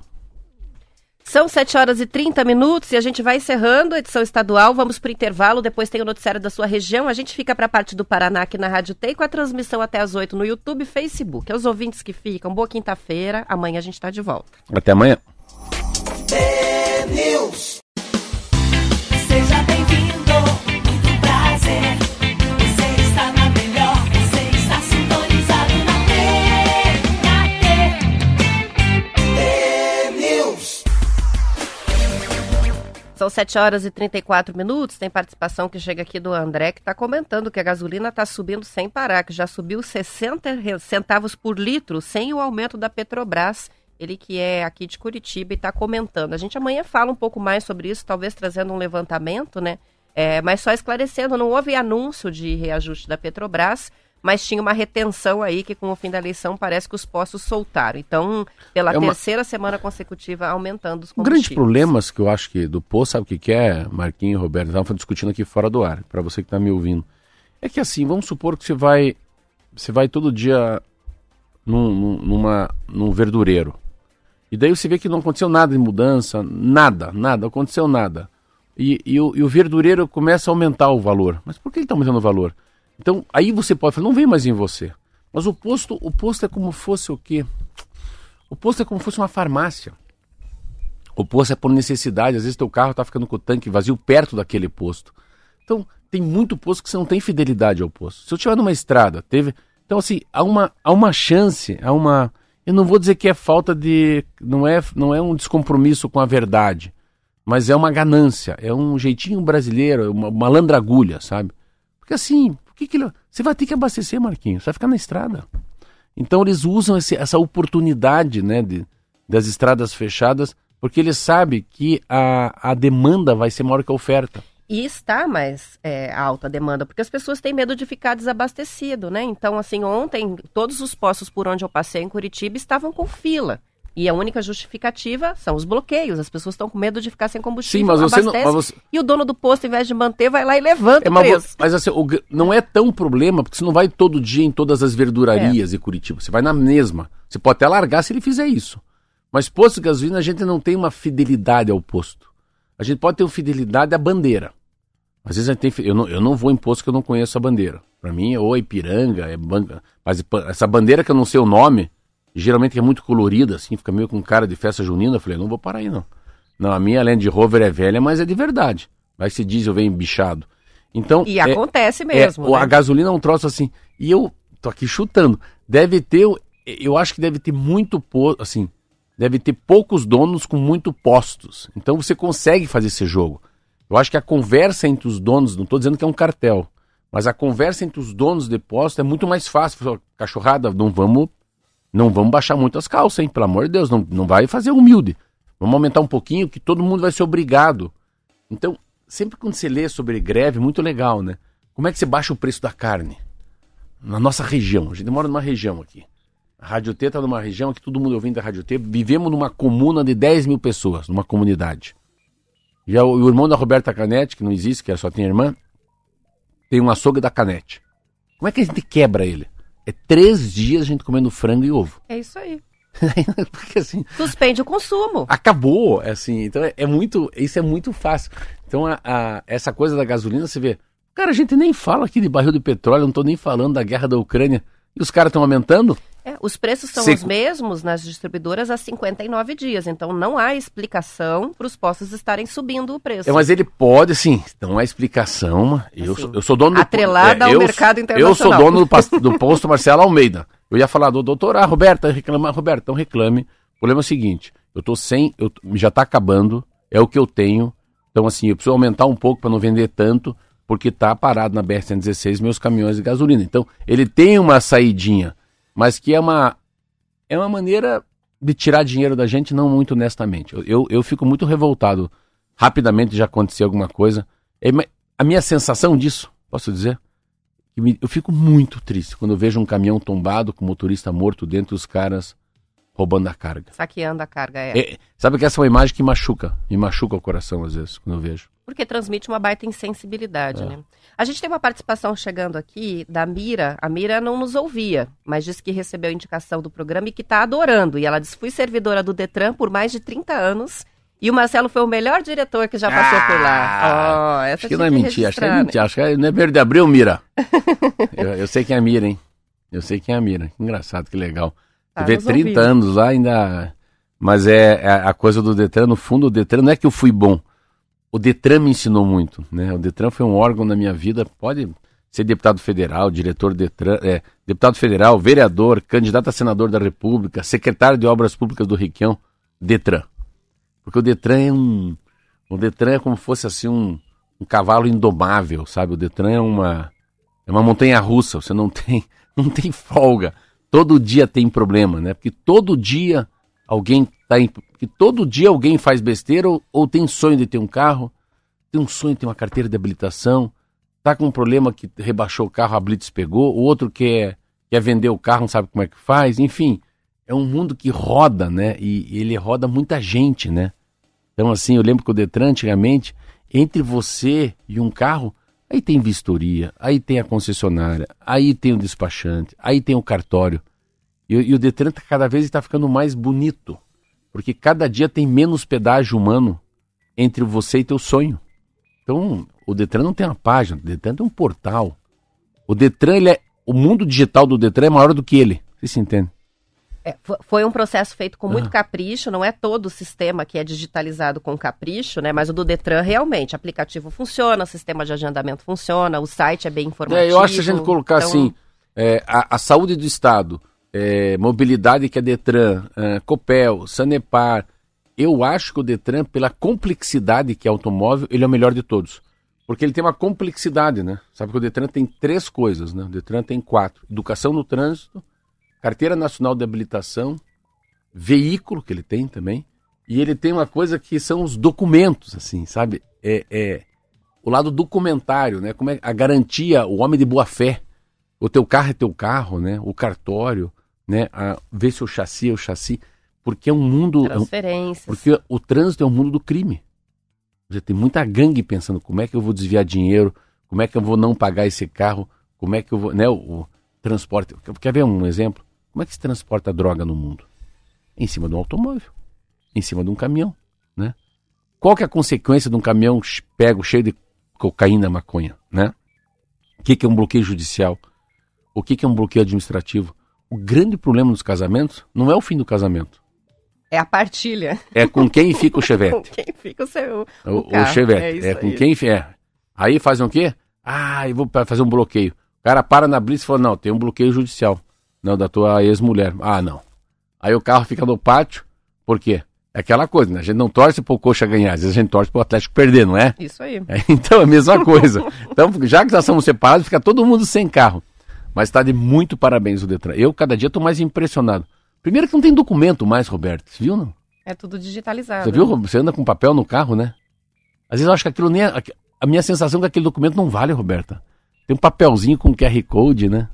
São 7 horas e 30 minutos e a gente vai encerrando a edição estadual. Vamos para o intervalo, depois tem o noticiário da sua região. A gente fica para a parte do Paraná aqui na Rádio T com a transmissão até às 8 no YouTube e Facebook. Aos ouvintes que ficam, boa quinta-feira. Amanhã a gente está de volta. Até amanhã. Seja bem-vindo, muito prazer. Você está na melhor, você está sintonizado na T, na T. News. São 7 horas e 34 minutos. Tem participação que chega aqui do André, que está comentando que a gasolina está subindo sem parar, que já subiu 60 re- centavos por litro sem o aumento da Petrobras. Ele que é aqui de Curitiba e está comentando. A gente amanhã fala um pouco mais sobre isso, talvez trazendo um levantamento, né? É, mas só esclarecendo, não houve anúncio de reajuste da Petrobras, mas tinha uma retenção aí que com o fim da eleição parece que os postos soltaram. Então, pela É uma- terceira semana consecutiva, aumentando os O grande combustíveis. problema que eu acho que do posto, sabe o que, que é, Marquinhos e Roberto? Estavam discutindo aqui fora do ar, para você que está me ouvindo. É que assim, vamos supor que você vai, você vai todo dia num, num, numa, num verdureiro. E daí você vê que não aconteceu nada de mudança, nada, nada, aconteceu nada. E, e o, e o verdureiro começa a aumentar o valor. Mas por que ele está aumentando o valor? Então, aí você pode falar, não vem mais em você. Mas o posto, o posto é como fosse o quê? O posto é como fosse uma farmácia. O posto é por necessidade, às vezes teu carro está ficando com o tanque vazio perto daquele posto. Então, tem muito posto que você não tem fidelidade ao posto. Se eu estiver numa estrada, teve. Então, assim, há uma, há uma chance, há uma. Eu não vou dizer que é falta de. Não é, não é um descompromisso com a verdade, mas é uma ganância, é um jeitinho brasileiro, é uma malandragulha, sabe? Porque assim, que que ele... você vai ter que abastecer, Marquinhos, você vai ficar na estrada. Então eles usam esse- essa oportunidade né, de, das estradas fechadas, porque eles sabem que a, a demanda vai ser maior que a oferta. E está mais é, alta a demanda, porque as pessoas têm medo de ficar desabastecido, né? Então, assim, ontem, todos os postos por onde eu passei em Curitiba estavam com fila. E a única justificativa são os bloqueios. As pessoas estão com medo de ficar sem combustível. Sim, mas você não- abastece, mas você- E o dono do posto, ao invés de manter, vai lá e levanta É, o preço. mas assim, o não é tão problema, porque você não vai todo dia em todas as verdurarias de Curitiba. Você vai na mesma. Você pode até largar se ele fizer isso. Mas posto de gasolina, a gente não tem uma fidelidade ao posto. A gente pode ter uma fidelidade à bandeira. Às vezes a gente tem. Eu não, eu não vou em posto que eu não conheço a bandeira. Para mim, é ou é Ipiranga, é banca. Mas essa bandeira que eu não sei o nome, geralmente é muito colorida, assim, fica meio com cara de festa junina. Eu falei, não vou parar aí, não. Não, a minha Land Rover é velha, mas é de verdade. Vai se diesel vem bichado. Então, E é- acontece mesmo. é, né? A gasolina é um troço assim. E eu tô aqui chutando. Deve ter. Eu acho que deve ter muito posto. Assim. Deve ter poucos donos com muito postos. Então você consegue fazer esse jogo. Eu acho que a conversa entre os donos, não estou dizendo que é um cartel, mas a conversa entre os donos de posto é muito mais fácil. Cachorrada, não vamos, não vamos baixar muito as calças, hein? Pelo amor de Deus, não, não vai fazer humilde. Vamos aumentar um pouquinho, que todo mundo vai ser obrigado. Então, sempre quando você lê sobre greve, muito legal, né? Como é que você baixa o preço da carne? Na nossa região. A gente mora numa região aqui. A Rádio T está numa região que todo mundo ouvindo da Rádio T. Vivemos numa comuna de 10 mil pessoas, numa comunidade. E o, o irmão da Roberta Canete, que não existe, que só tem irmã, tem um açougue da Canete. Como é que a gente quebra ele? É três dias a gente comendo frango e ovo. É isso aí. <laughs> Porque assim, Suspende o consumo. acabou, é assim, então é, é muito, isso é muito fácil. Então a, a- essa coisa da gasolina, você vê, cara, a gente nem fala aqui de barril de petróleo, não tô nem falando da guerra da Ucrânia. E os caras estão aumentando. É, os preços são Seco. os mesmos nas distribuidoras há 59 dias, então não há explicação para os postos estarem subindo o preço. É, mas ele pode, sim. Então a explicação. Eu, Assim, sou, eu sou dono do. atrelada ao eu, mercado Eu internacional. sou dono do, do <laughs> posto Marcelo Almeida. Eu ia falar do doutor, ah, Roberta, reclama, Roberta, então reclame. O problema é o seguinte: eu tô sem. Eu, já tá acabando, é o que eu tenho. Então, assim, eu preciso aumentar um pouco para não vender tanto, porque tá parado na BR-116 meus caminhões de gasolina. Então, ele tem uma saidinha, mas que é uma. É uma maneira de tirar dinheiro da gente, não muito honestamente. Eu, eu, eu fico muito revoltado. Rapidamente já aconteceu alguma coisa. É, a minha sensação disso, posso dizer? eu fico muito triste quando eu vejo um caminhão tombado com o motorista morto dentro dos caras roubando a carga. Saqueando a carga, é. É, sabe que essa é uma imagem que machuca, me machuca o coração às vezes quando eu vejo. Porque transmite uma baita É. insensibilidade, né? A gente tem uma participação chegando aqui da Mira. A Mira não nos ouvia, mas disse que recebeu indicação do programa e que está adorando. E ela disse: fui servidora do Detran por mais de 30 anos. E o Marcelo foi o melhor diretor que já passou por lá. Oh, essa Ah, Acho que não é mentira, acho que é mentira, acho que é- não é verde de abril, Mira. eu, eu sei quem é a Mira, hein? Eu sei quem é a Mira. Que engraçado, que legal. Tá vê nos 30 ouvindo. anos lá ainda. Mas é, é a coisa do Detran, no fundo, o Detran não é que eu fui bom. O Detran me ensinou muito, né? O Detran foi um órgão na minha vida, pode ser deputado federal, diretor Detran, é, deputado federal, vereador, candidato a senador da República, secretário de Obras Públicas do Riquião, Detran. Porque o Detran é um. O Detran é como se fosse assim um, um cavalo indomável, sabe? O Detran é uma. É uma montanha russa, você não <laughs> tem, não tem folga. Todo dia tem problema, né? Porque todo dia alguém tá porque todo dia alguém faz besteira ou, ou tem sonho de ter um carro, tem um sonho de ter uma carteira de habilitação, tá com um problema que rebaixou o carro, a Blitz pegou, o outro quer, quer vender o carro, não sabe como é que faz, enfim. É um mundo que roda, né? E, e ele roda muita gente, né? Então, assim, eu lembro que o Detran, antigamente, entre você e um carro, aí tem vistoria, aí tem a concessionária, aí tem o despachante, aí tem o cartório. E, e o Detran tá, cada vez está ficando mais bonito, porque cada dia tem menos pedágio humano entre você e teu sonho. Então, o Detran não tem uma página, o Detran tem um portal. O Detran, ele é, o mundo digital do Detran é maior do que ele. Você se entende? É, fo- foi um processo feito com muito Ah. capricho, não é todo o sistema que é digitalizado com capricho, né? Mas o do Detran realmente, aplicativo funciona, o sistema de agendamento funciona, o site é bem informativo. É, eu acho que a gente colocar Então, assim, é, a, a saúde do Estado, é, mobilidade que é Detran, Copel, Sanepar, eu acho que o Detran, pela complexidade que é automóvel, ele é o melhor de todos. Porque ele tem uma complexidade, né? Sabe que o Detran tem três coisas, né? O Detran tem quatro. Educação no trânsito, carteira nacional de habilitação, veículo que ele tem também, e ele tem uma coisa que são os documentos, assim, sabe? É, é o lado documentário, né? Como é a garantia, o homem de boa fé. O teu carro é teu carro, né? O cartório, né? A, ver se o chassi é o chassi. Porque é um mundo. é Transferências. porque o trânsito é um mundo do crime. Já tem muita gangue pensando como é que eu vou desviar dinheiro, como é que eu vou não pagar esse carro, como é que eu vou. Né, o, o transporte. Quer ver um exemplo? Como é que se transporta droga no mundo? Em cima de um automóvel, em cima de um caminhão. Né? Qual que é a consequência de um caminhão pego cheio de cocaína, maconha? Né? O que, que é um bloqueio judicial? O que, que é um bloqueio administrativo? O grande problema dos casamentos não é o fim do casamento. É a partilha. É com quem <laughs> fica o Com chevette. quem fica o seu. O, o carro. chevette. É É, com aí. quem fica. É. Aí fazem o quê? Ah, eu vou fazer um bloqueio. O cara para na blitz e fala, não, tem um bloqueio judicial. Não, da tua ex-mulher. Ah, não. Aí o carro fica no pátio. Por quê? É aquela coisa, né? A gente não torce pro coxa ganhar, às vezes a gente torce pro Atlético perder, não é? Isso aí. É, <laughs> então é a mesma <laughs> coisa. Então, já que nós somos separados, fica todo mundo sem carro. Mas está de muito parabéns o Detran. Eu, cada dia, estou mais impressionado. Primeiro que não tem documento mais, Roberto. Você viu, não? É tudo digitalizado. Você viu? Você anda com papel no carro, né? Às vezes eu acho que aquilo nem. é- A minha sensação é que aquele documento não vale, Roberta. Tem um papelzinho com QR Code, né?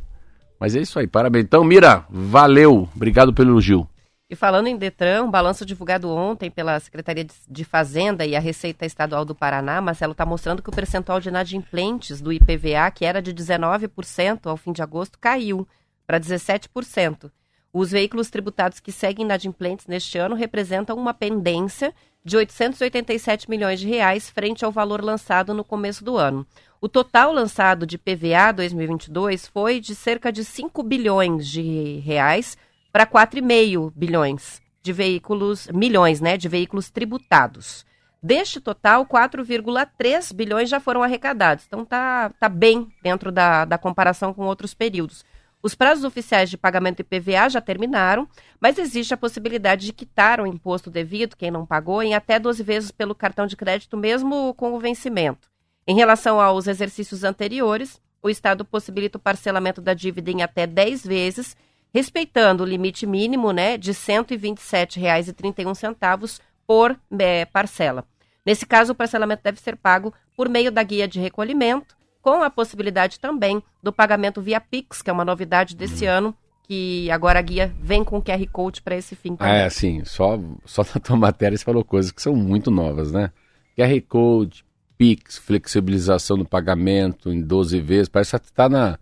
Mas é isso aí, parabéns. Então, Mira, valeu. Obrigado pelo elogio. E falando em Detran, um balanço divulgado ontem pela Secretaria de- Fazenda e a Receita Estadual do Paraná, Marcelo, está mostrando que o percentual de inadimplentes do IPVA, que era de 19% ao fim de agosto, caiu para 17%. Os veículos tributados que seguem inadimplentes neste ano representam uma pendência de 887 milhões de reais frente ao valor lançado no começo do ano. O total lançado de PVA 2022 foi de cerca de 5 bilhões de reais para 4,5 bilhões de veículos, milhões, né, de veículos tributados. Deste total, 4,3 bilhões já foram arrecadados. Então tá, tá bem dentro da, da comparação com outros períodos. Os prazos oficiais de pagamento IPVA já terminaram, mas existe a possibilidade de quitar o imposto devido, quem não pagou, em até 12 vezes pelo cartão de crédito, mesmo com o vencimento. Em relação aos exercícios anteriores, o Estado possibilita o parcelamento da dívida em até 10 vezes, respeitando o limite mínimo né, de R$ 127,31 por é, parcela. Nesse caso, o parcelamento deve ser pago por meio da guia de recolhimento, com a possibilidade também do pagamento via Pix, que é uma novidade desse Uhum. ano, que agora a guia vem com QR Code para esse fim Ah, também. é assim, só, só na tua matéria você falou coisas que são muito novas, né? QR Code, Pix, flexibilização do pagamento em 12 vezes, parece que você tá na,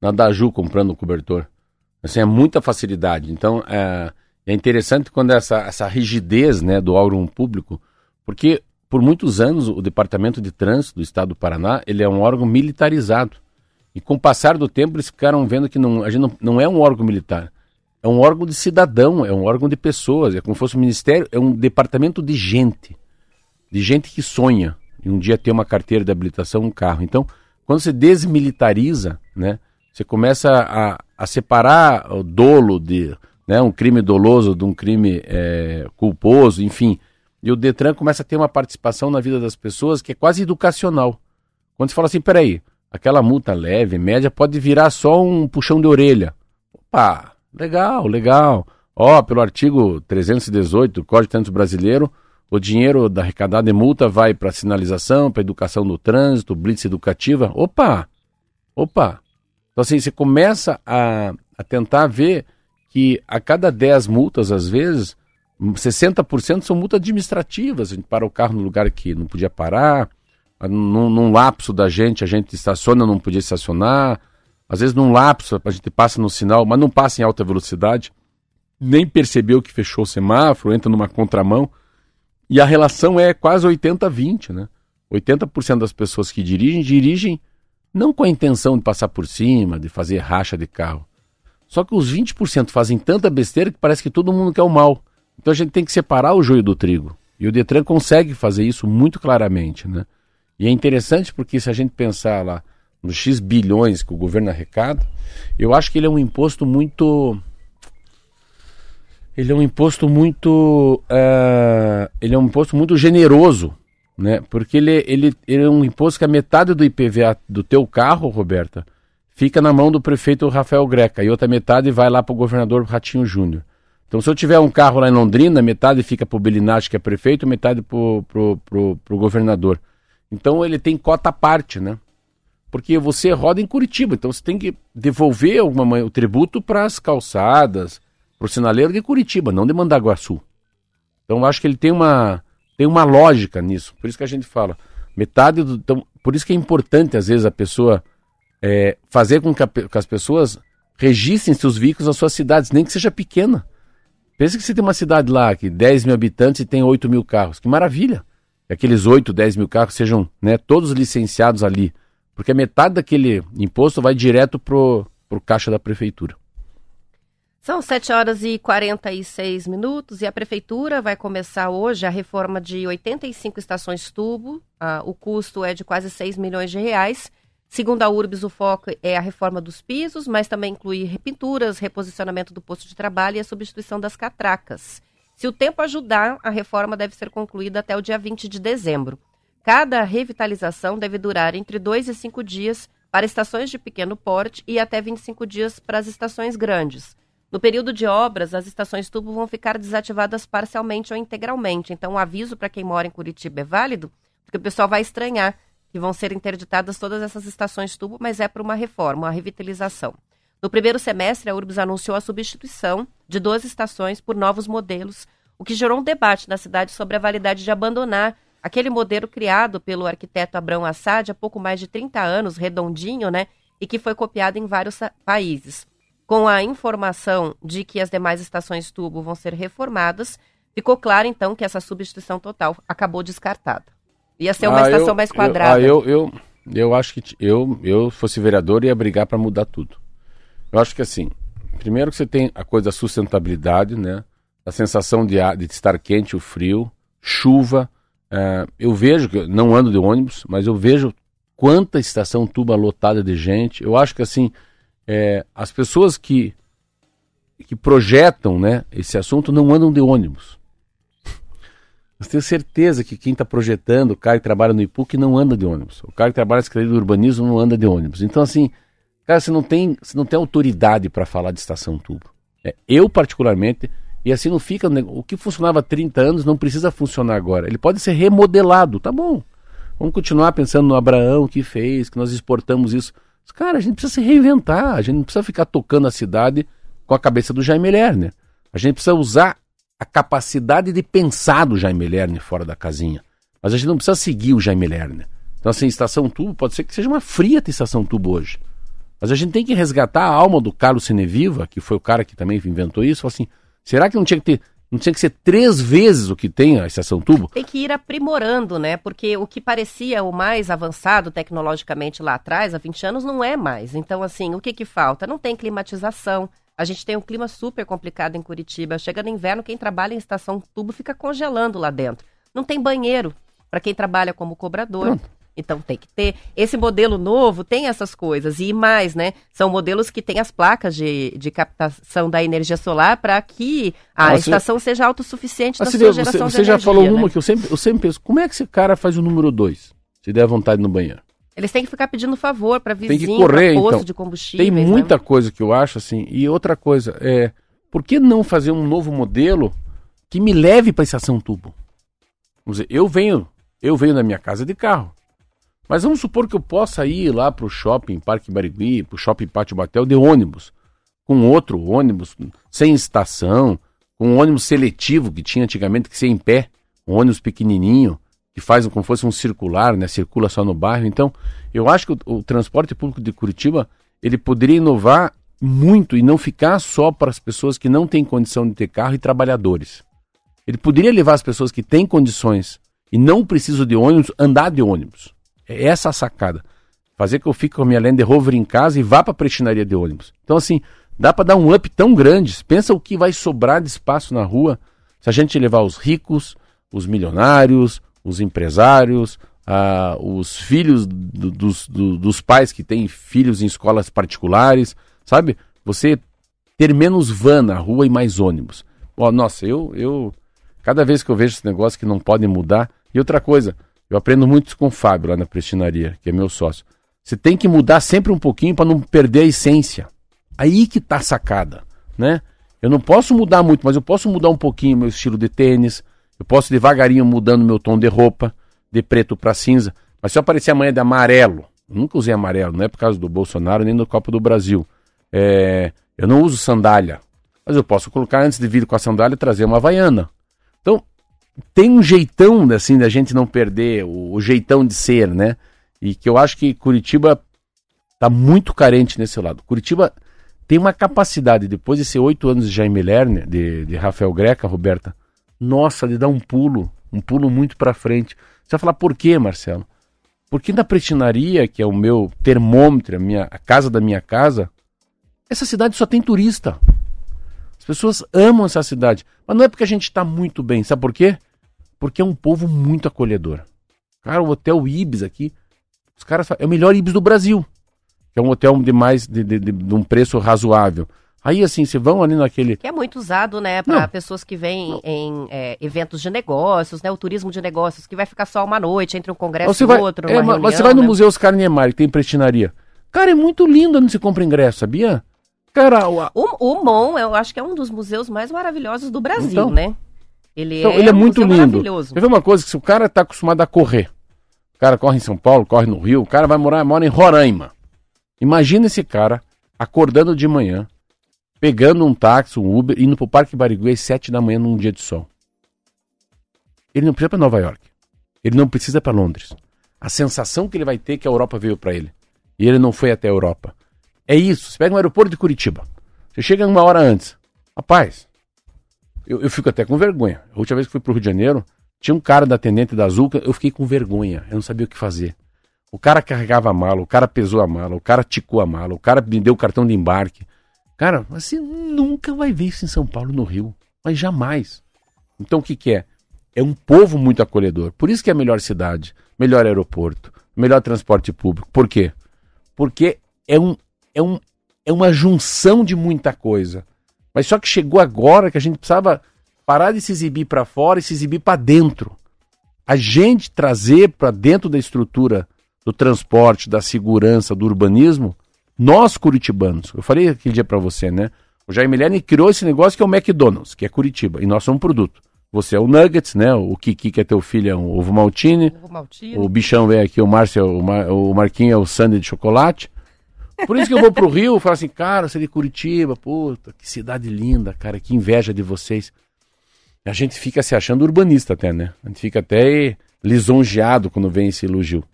na Daju comprando um cobertor. Assim, é muita facilidade. Então, é, é interessante quando essa, essa rigidez né, do órgão público, porque por muitos anos o Departamento de Trânsito do Estado do Paraná, ele é um órgão militarizado. E com o passar do tempo eles ficaram vendo que não, a gente não, não é um órgão militar. É um órgão de cidadão, é um órgão de pessoas, é como se fosse um ministério, é um departamento de gente. De gente que sonha em um dia ter uma carteira de habilitação, um carro. Então, quando você desmilitariza, né, você começa a, a separar o dolo de né, um crime doloso de um crime é, culposo, enfim. E o Detran começa a ter uma participação na vida das pessoas que é quase educacional. Quando você fala assim, peraí, aquela multa leve, média, pode virar só um puxão de orelha. Opa, legal, legal. Ó, pelo artigo 318 do Código de Trânsito Brasileiro, o dinheiro da arrecadada de multa vai para sinalização, para educação no trânsito, blitz educativa. Opa, opa. Então assim, você começa a, a tentar ver que a cada 10 multas, às vezes, 60% são multas administrativas. A gente para o carro no lugar que não podia parar, num, num lapso da gente, a gente estaciona, não podia estacionar. Às vezes, num lapso, a gente passa no sinal, mas não passa em alta velocidade, nem percebeu que fechou o semáforo, entra numa contramão. E a relação é quase 80-20, né? 80% das pessoas que dirigem, dirigem não com a intenção de passar por cima, de fazer racha de carro. Só que os 20% fazem tanta besteira que parece que todo mundo quer o mal. Então a gente tem que separar o joio do trigo. E o Detran consegue fazer isso muito claramente, né? E é interessante porque se a gente pensar lá nos X bilhões que o governo arrecada, eu acho que ele é um imposto muito. Ele é um imposto muito. eh, ele é um imposto muito generoso, né? Porque ele, ele, ele é um imposto que a metade do IPVA do teu carro, Roberta, fica na mão do prefeito Rafael Greca e outra metade vai lá para o governador Ratinho Júnior. Então, se eu tiver um carro lá em Londrina, metade fica para o Belinati, que é prefeito, metade para o governador. Então, ele tem cota à parte, né? Porque você roda em Curitiba, então você tem que devolver alguma, ma- o tributo para as calçadas, para o sinaleiro de Curitiba, não de Mandaguaçu. Então, eu acho que ele tem uma, tem uma lógica nisso. Por isso que a gente fala, metade do. Então, por isso que é importante, às vezes, a pessoa é, fazer com que, a que as pessoas registrem seus veículos nas suas cidades, nem que seja pequena. Pensa que você tem uma cidade lá que 10 mil habitantes e tem 8 mil carros. Que maravilha! Que aqueles 8, 10 mil carros sejam né, todos licenciados ali. Porque metade daquele imposto vai direto pro, pro caixa da prefeitura. São 7 horas e 46 minutos e a Prefeitura vai começar hoje a reforma de 85 estações tubo. Ah, o custo é de quase 6 milhões de reais. Segundo a URBS, o foco é a reforma dos pisos, mas também inclui repinturas, reposicionamento do posto de trabalho e a substituição das catracas. Se o tempo ajudar, a reforma deve ser concluída até o dia 20 de dezembro. Cada revitalização deve durar entre 2 e 5 dias para estações de pequeno porte e até 25 dias para as estações grandes. No período de obras, as estações tubo vão ficar desativadas parcialmente ou integralmente. Então, o aviso para quem mora em Curitiba é válido, porque o pessoal vai estranhar que vão ser interditadas todas essas estações tubo, mas é para uma reforma, uma revitalização. No primeiro semestre, a URBS anunciou a substituição de 12 estações por novos modelos, o que gerou um debate na cidade sobre a validade de abandonar aquele modelo criado pelo arquiteto Abrão Assad há pouco mais de 30 anos, redondinho, né? E que foi copiado em vários países. Com a informação de que as demais estações tubo vão ser reformadas, ficou claro então que essa substituição total acabou descartada. Ia ser uma Ah, estação eu- mais eu- quadrada. ah, Eu, eu, eu acho que eu, eu fosse vereador ia brigar para mudar tudo. Eu acho que assim, primeiro que você tem a coisa da sustentabilidade, né? A sensação de, de estar quente ou frio, chuva. eh, eu vejo que eu não ando de ônibus, mas eu vejo quanta estação tuba lotada de gente. Eu acho que assim, eh, as pessoas que que projetam, né, esse assunto não andam de ônibus. Eu tenho certeza que quem está projetando, o cara que trabalha no IPUC não anda de ônibus. O cara que trabalha na Secretaria do Urbanismo não anda de ônibus. Então, assim, cara, você não tem, você não tem autoridade para falar de estação tubo. É, eu, particularmente, e assim não fica. né, O que funcionava há 30 anos não precisa funcionar agora. Ele pode ser remodelado, tá bom. Vamos continuar pensando no Abraão que fez, que nós exportamos isso. Cara, a gente precisa se reinventar, a gente não precisa ficar tocando a cidade com a cabeça do Jaime Lerner. A gente precisa usar a capacidade de pensar do Jaime Lerner fora da casinha. Mas a gente não precisa seguir o Jaime Lerner. Então, assim, estação tubo pode ser que seja uma fria estação tubo hoje. Mas a gente tem que resgatar a alma do Carlos Cineviva, que foi o cara que também inventou isso. Assim, será que não tinha que ter, não tinha que ser três vezes o que tem a estação tubo? Tem que ir aprimorando, né? Porque o que parecia o mais avançado tecnologicamente lá atrás, há 20 anos, não é mais. Então, assim, o que que falta? Não tem climatização. A gente tem um clima super complicado em Curitiba. Chega no inverno, quem trabalha em estação tubo fica congelando lá dentro. Não tem banheiro para quem trabalha como cobrador. Pronto. Então tem que ter. Esse modelo novo tem essas coisas. E mais, né? São modelos que têm as placas de, de captação da energia solar para que a Ah, você- estação seja autossuficiente da você, sua você, geração você de já energia. falou né? uma que eu sempre, eu sempre penso, como é que esse cara faz o número dois? Se der vontade no banheiro. Eles têm que ficar pedindo favor para Tem vizinho, que correr, posto então. de combustíveis. Tem né? muita coisa que eu acho assim. E outra coisa, é. Por que não fazer um novo modelo que me leve para a estação tubo? Vamos dizer, eu venho, eu venho da minha casa de carro. Mas vamos supor que eu possa ir lá para o shopping Parque Barigui, para o shopping Pátio Batel de ônibus. Com outro ônibus, sem estação, com um ônibus seletivo que tinha antigamente que ser em pé. Um ônibus pequenininho, que faz como fosse um circular, né? Circula só no bairro. Então, eu acho que o, o transporte público de Curitiba, ele poderia inovar muito e não ficar só para as pessoas que não têm condição de ter carro e trabalhadores. Ele poderia levar as pessoas que têm condições e não precisam de ônibus, andar de ônibus. É essa a sacada. Fazer que eu fique com a minha Land Rover em casa e vá para a prestinaria de ônibus. Então, assim, dá para dar um up tão grande. Pensa o que vai sobrar de espaço na rua se a gente levar os ricos, os milionários, os empresários, ah, os filhos do- dos, do- dos pais que têm filhos em escolas particulares, sabe? Você ter menos van na rua e mais ônibus. Ó, nossa, eu, eu. Cada vez que eu vejo esse negócio que não pode mudar. E outra coisa, eu aprendo muito com o Fábio lá na prestinaria, que é meu sócio. Você tem que mudar sempre um pouquinho para não perder a essência. Aí que tá a sacada, né? Eu não posso mudar muito, mas eu posso mudar um pouquinho meu estilo de tênis. Eu posso devagarinho mudando meu tom de roupa, de preto para cinza. Mas se eu aparecer amanhã de amarelo, eu nunca usei amarelo, não é por causa do Bolsonaro nem do Copa do Brasil. É, eu não uso sandália, mas eu posso colocar antes de vir com a sandália trazer uma havaiana. Tem um jeitão assim da gente não perder o, o jeitão de ser, né? E que eu acho que Curitiba tá muito carente nesse lado. Curitiba tem uma capacidade, depois de ser oito anos de Jaime Lerner, de, de Rafael Greca, Roberta, nossa, de dar um pulo, um pulo muito para frente. Você vai falar por quê, Marcelo? Porque na prestinaria, que é o meu termômetro, a, minha, a casa da minha casa, essa cidade só tem turista. As pessoas amam essa cidade. Mas não é porque a gente está muito bem. Sabe por quê? Porque é um povo muito acolhedor. Cara, o Hotel Ibis aqui, os caras falam, é o melhor Ibis do Brasil. Que é um hotel de mais de, de, de- de um preço razoável. Aí assim, você vão ali naquele. Que é muito usado, né, para Não. pessoas que vêm em é, eventos de negócios, né, o turismo de negócios, que vai ficar só uma noite entre um congresso Você e vai, outro, é, mas reunião, você vai no né? Museu Oscar Niemeyer, que tem prestinaria. Cara, é muito lindo onde você compra ingresso, sabia? Cara, o- O, o MON, eu acho que é um dos museus mais maravilhosos do Brasil, Então. né? Ele Então, é, ele é muito lindo. maravilhoso. Quer ver uma coisa? Que se o cara tá acostumado a correr, o cara corre em São Paulo, corre no Rio, o cara vai morar, mora em Roraima. Imagina esse cara acordando de manhã, pegando um táxi, um Uber, indo pro Parque Barigui às sete da manhã num dia de sol. Ele não precisa para Nova York. Ele não precisa para Londres. A sensação que ele vai ter é que a Europa veio para ele. E ele não foi até a Europa. É isso. Você pega um aeroporto de Curitiba. Você chega uma hora antes. Rapaz, eu, eu fico até com vergonha. A última vez que fui pro Rio de Janeiro, tinha um cara da atendente da Azul, eu fiquei com vergonha. Eu não sabia o que fazer. O cara carregava a mala, o cara pesou a mala, o cara ticou a mala, o cara me deu o cartão de embarque. Cara, você nunca vai ver isso em São Paulo, no Rio. Mas jamais. Então o que, que é? É um povo muito acolhedor. Por isso que é a melhor cidade, melhor aeroporto, melhor transporte público. Por quê? Porque é, um, é, um, é uma junção de muita coisa. Mas só que chegou agora que a gente precisava parar de se exibir para fora e se exibir para dentro. A gente trazer para dentro da estrutura do transporte, da segurança, do urbanismo, nós curitibanos. Eu falei aquele dia para você, né? O Jaime Lerner criou esse negócio que é o McDonald's, que é Curitiba, e nós somos um produto. Você é o Nuggets, né? O Kiki, que é teu filho, é um ovo maltine. Ovo maltine. O bichão veio aqui, o Márcio, o, Mar, o Marquinho é o sundae de chocolate. Por isso que eu vou pro Rio e falo assim, cara, você é de Curitiba, puta, que cidade linda, cara, que inveja de vocês. A gente fica se achando urbanista até, né? A gente fica até lisonjeado quando vem esse elogio.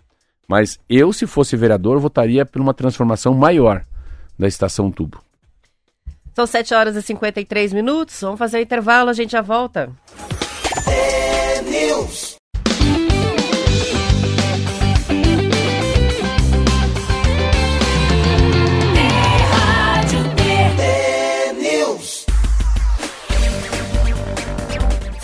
Mas eu, se fosse vereador, votaria por uma transformação maior da estação tubo. São 7 horas e 53 minutos. Vamos fazer o intervalo, a gente já volta. Rádio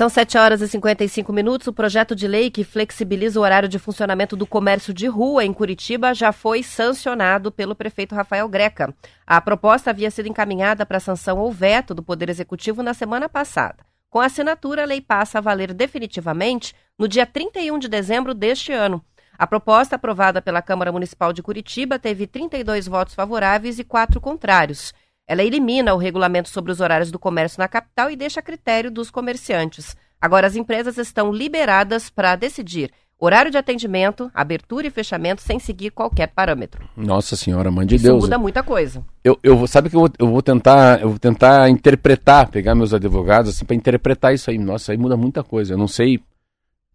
São 7 horas e 55 minutos. O projeto de lei que flexibiliza o horário de funcionamento do comércio de rua em Curitiba já foi sancionado pelo prefeito Rafael Greca. A proposta havia sido encaminhada para sanção ou veto do Poder Executivo na semana passada. Com a assinatura, a lei passa a valer definitivamente no dia 31 de dezembro deste ano. A proposta, aprovada pela Câmara Municipal de Curitiba, teve 32 votos favoráveis e 4 contrários. Ela elimina o regulamento sobre os horários do comércio na capital e deixa a critério dos comerciantes. Agora, as empresas estão liberadas para decidir horário de atendimento, abertura e fechamento sem seguir qualquer parâmetro. Nossa senhora, mãe de Isso Deus. muda muita coisa. Eu, eu vou- sabe que eu vou, eu vou tentar, eu vou tentar interpretar, pegar meus advogados assim para interpretar isso aí. Nossa, isso aí muda muita coisa. Eu não sei,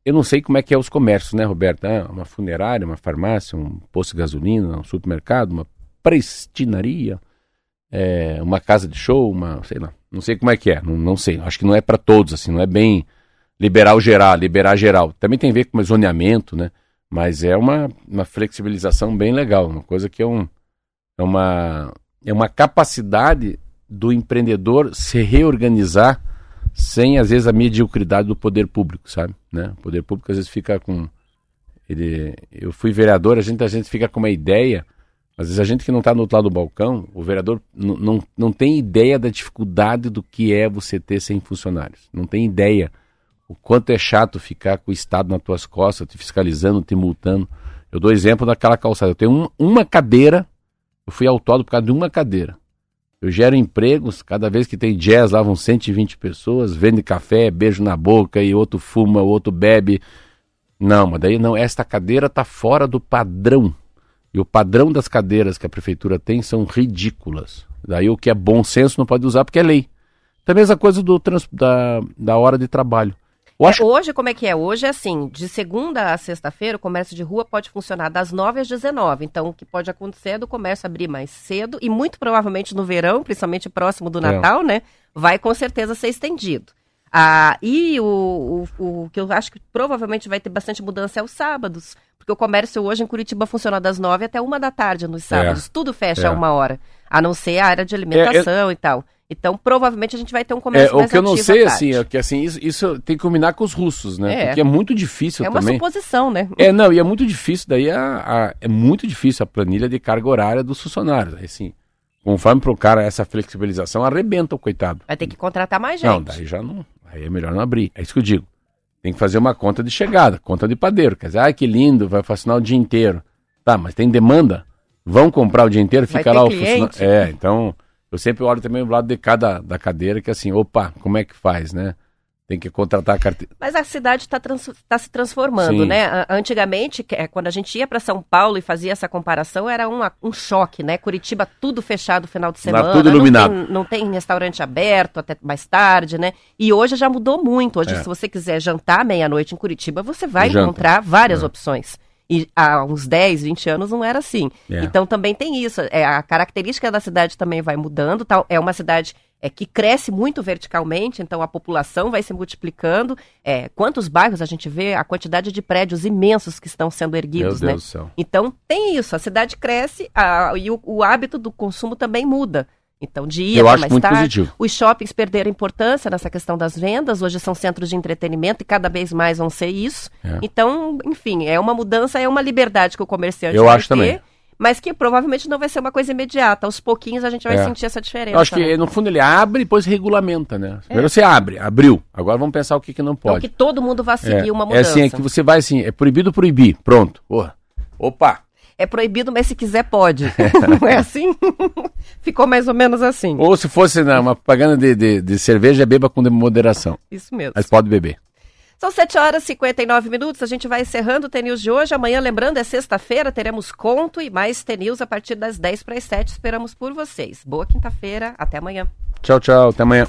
eu não sei como é que é os comércios, né, Roberto? Ah, uma funerária, uma farmácia, um posto de gasolina, um supermercado, uma prestinaria, é, uma casa de show, uma, sei lá, não sei como é que é, não, não sei. Acho que não é para todos assim, não é bem liberar o geral, liberar geral. Também tem a ver com zoneamento, né? Mas é uma, uma flexibilização bem legal, uma coisa que é um é uma, é uma capacidade do empreendedor se reorganizar sem, às vezes, a mediocridade do poder público, sabe? Né? O poder público, às vezes, fica com... Ele, eu fui vereador, a gente, a gente fica com uma ideia, às vezes a gente que não está no outro lado do balcão, o vereador não, não tem ideia da dificuldade do que é você ter 100 funcionários. Não tem ideia o quanto é chato ficar com o Estado nas tuas costas, te fiscalizando, te multando. Eu dou exemplo daquela calçada. Eu tenho um- uma cadeira eu fui autódromo por causa de uma cadeira. Eu gero empregos, cada vez que tem jazz lá vão 120 pessoas, vende café, beijo na boca e outro fuma, outro bebe. Não, mas daí não, esta cadeira está fora do padrão. E o padrão das cadeiras que a prefeitura tem são ridículas. Daí o que é bom senso não pode usar porque é lei. Então, a mesma coisa do trans, da, da hora de trabalho. Eu acho É, hoje, como é que é? Hoje é assim, de segunda a sexta-feira, o comércio de rua pode funcionar das 9 às 19. Então, o que pode acontecer é do comércio abrir mais cedo e muito provavelmente no verão, principalmente próximo do É. Natal, né? Vai com certeza ser estendido. Ah, e o, o, o que eu acho que provavelmente vai ter bastante mudança é os sábados. Porque o comércio hoje em Curitiba funciona das 9 até uma da tarde nos sábados. Tudo fecha É. a uma hora. A não ser a área de alimentação e tal. Então, provavelmente a gente vai ter um comércio É, o mais que eu não sei, assim, é que assim, isso, isso tem que combinar com os russos, né? É. Porque é muito difícil É uma também. suposição, né? É, não, e é muito difícil, daí a, a- é muito difícil a planilha de carga horária dos funcionários. Assim, conforme pro cara essa flexibilização, arrebenta o coitado. Vai ter que contratar mais gente. Não, daí já não. Aí é melhor não abrir. É isso que eu digo. Tem que fazer uma conta de chegada, conta de padeiro. Quer dizer, ai que lindo, vai funcionar o dia inteiro. Tá, mas tem demanda? Vão comprar o dia inteiro, fica lá o funcionário. É, então eu sempre olho também do lado de cada da cadeira, que assim, opa, como é que faz, né? Tem que contratar a carteira. Mas a cidade está se transformando, Sim. né? Antigamente, é, quando a gente ia para São Paulo e fazia essa comparação, era uma- um choque, né? Curitiba tudo fechado no final de semana. tudo iluminado. Não tem, não tem restaurante aberto até mais tarde, né? E hoje já mudou muito. Hoje, É. se você quiser jantar meia-noite em Curitiba, você vai Janta. encontrar várias É. opções. E há uns 10, 20 anos não era assim. É. Então também tem isso. É, a característica da cidade também vai mudando. Tal. É uma cidade é, que cresce muito verticalmente, então a população vai se multiplicando. É, quantos bairros a gente vê, a quantidade de prédios imensos que estão sendo erguidos, Meu né? Deus do céu. Então tem isso, a cidade cresce a- e o, o hábito do consumo também muda. Então, dia Eu até acho mais muito tarde. positivo. Os shoppings perderam importância nessa questão das vendas, hoje são centros de entretenimento e cada vez mais vão ser isso. É. Então, enfim, é uma mudança, é uma liberdade que o comerciante Eu vai acho ter, também. Mas que provavelmente não vai ser uma coisa imediata. Aos pouquinhos a gente vai É. sentir essa diferença. Eu acho que, né? no fundo, ele abre e depois regulamenta, né? Primeiro você abre, abriu. Agora vamos pensar o que, que não Não pode. que todo mundo vá seguir é, uma é mudança. assim, é que você vai assim, é proibido proibir. Pronto. Porra. Opa! É proibido, mas se quiser pode. <laughs> não é assim? <laughs> Ficou mais ou menos assim. Ou se fosse né, uma propaganda de, de, de cerveja, beba com moderação. Isso mesmo. Mas pode beber. São 7 horas e 59 minutos. A gente vai encerrando o TNews de hoje. Amanhã, lembrando, é sexta-feira, teremos conto e mais TNews a partir das 10 para as 7. Esperamos por vocês. Boa quinta-feira. Até amanhã. Tchau, tchau. Até amanhã.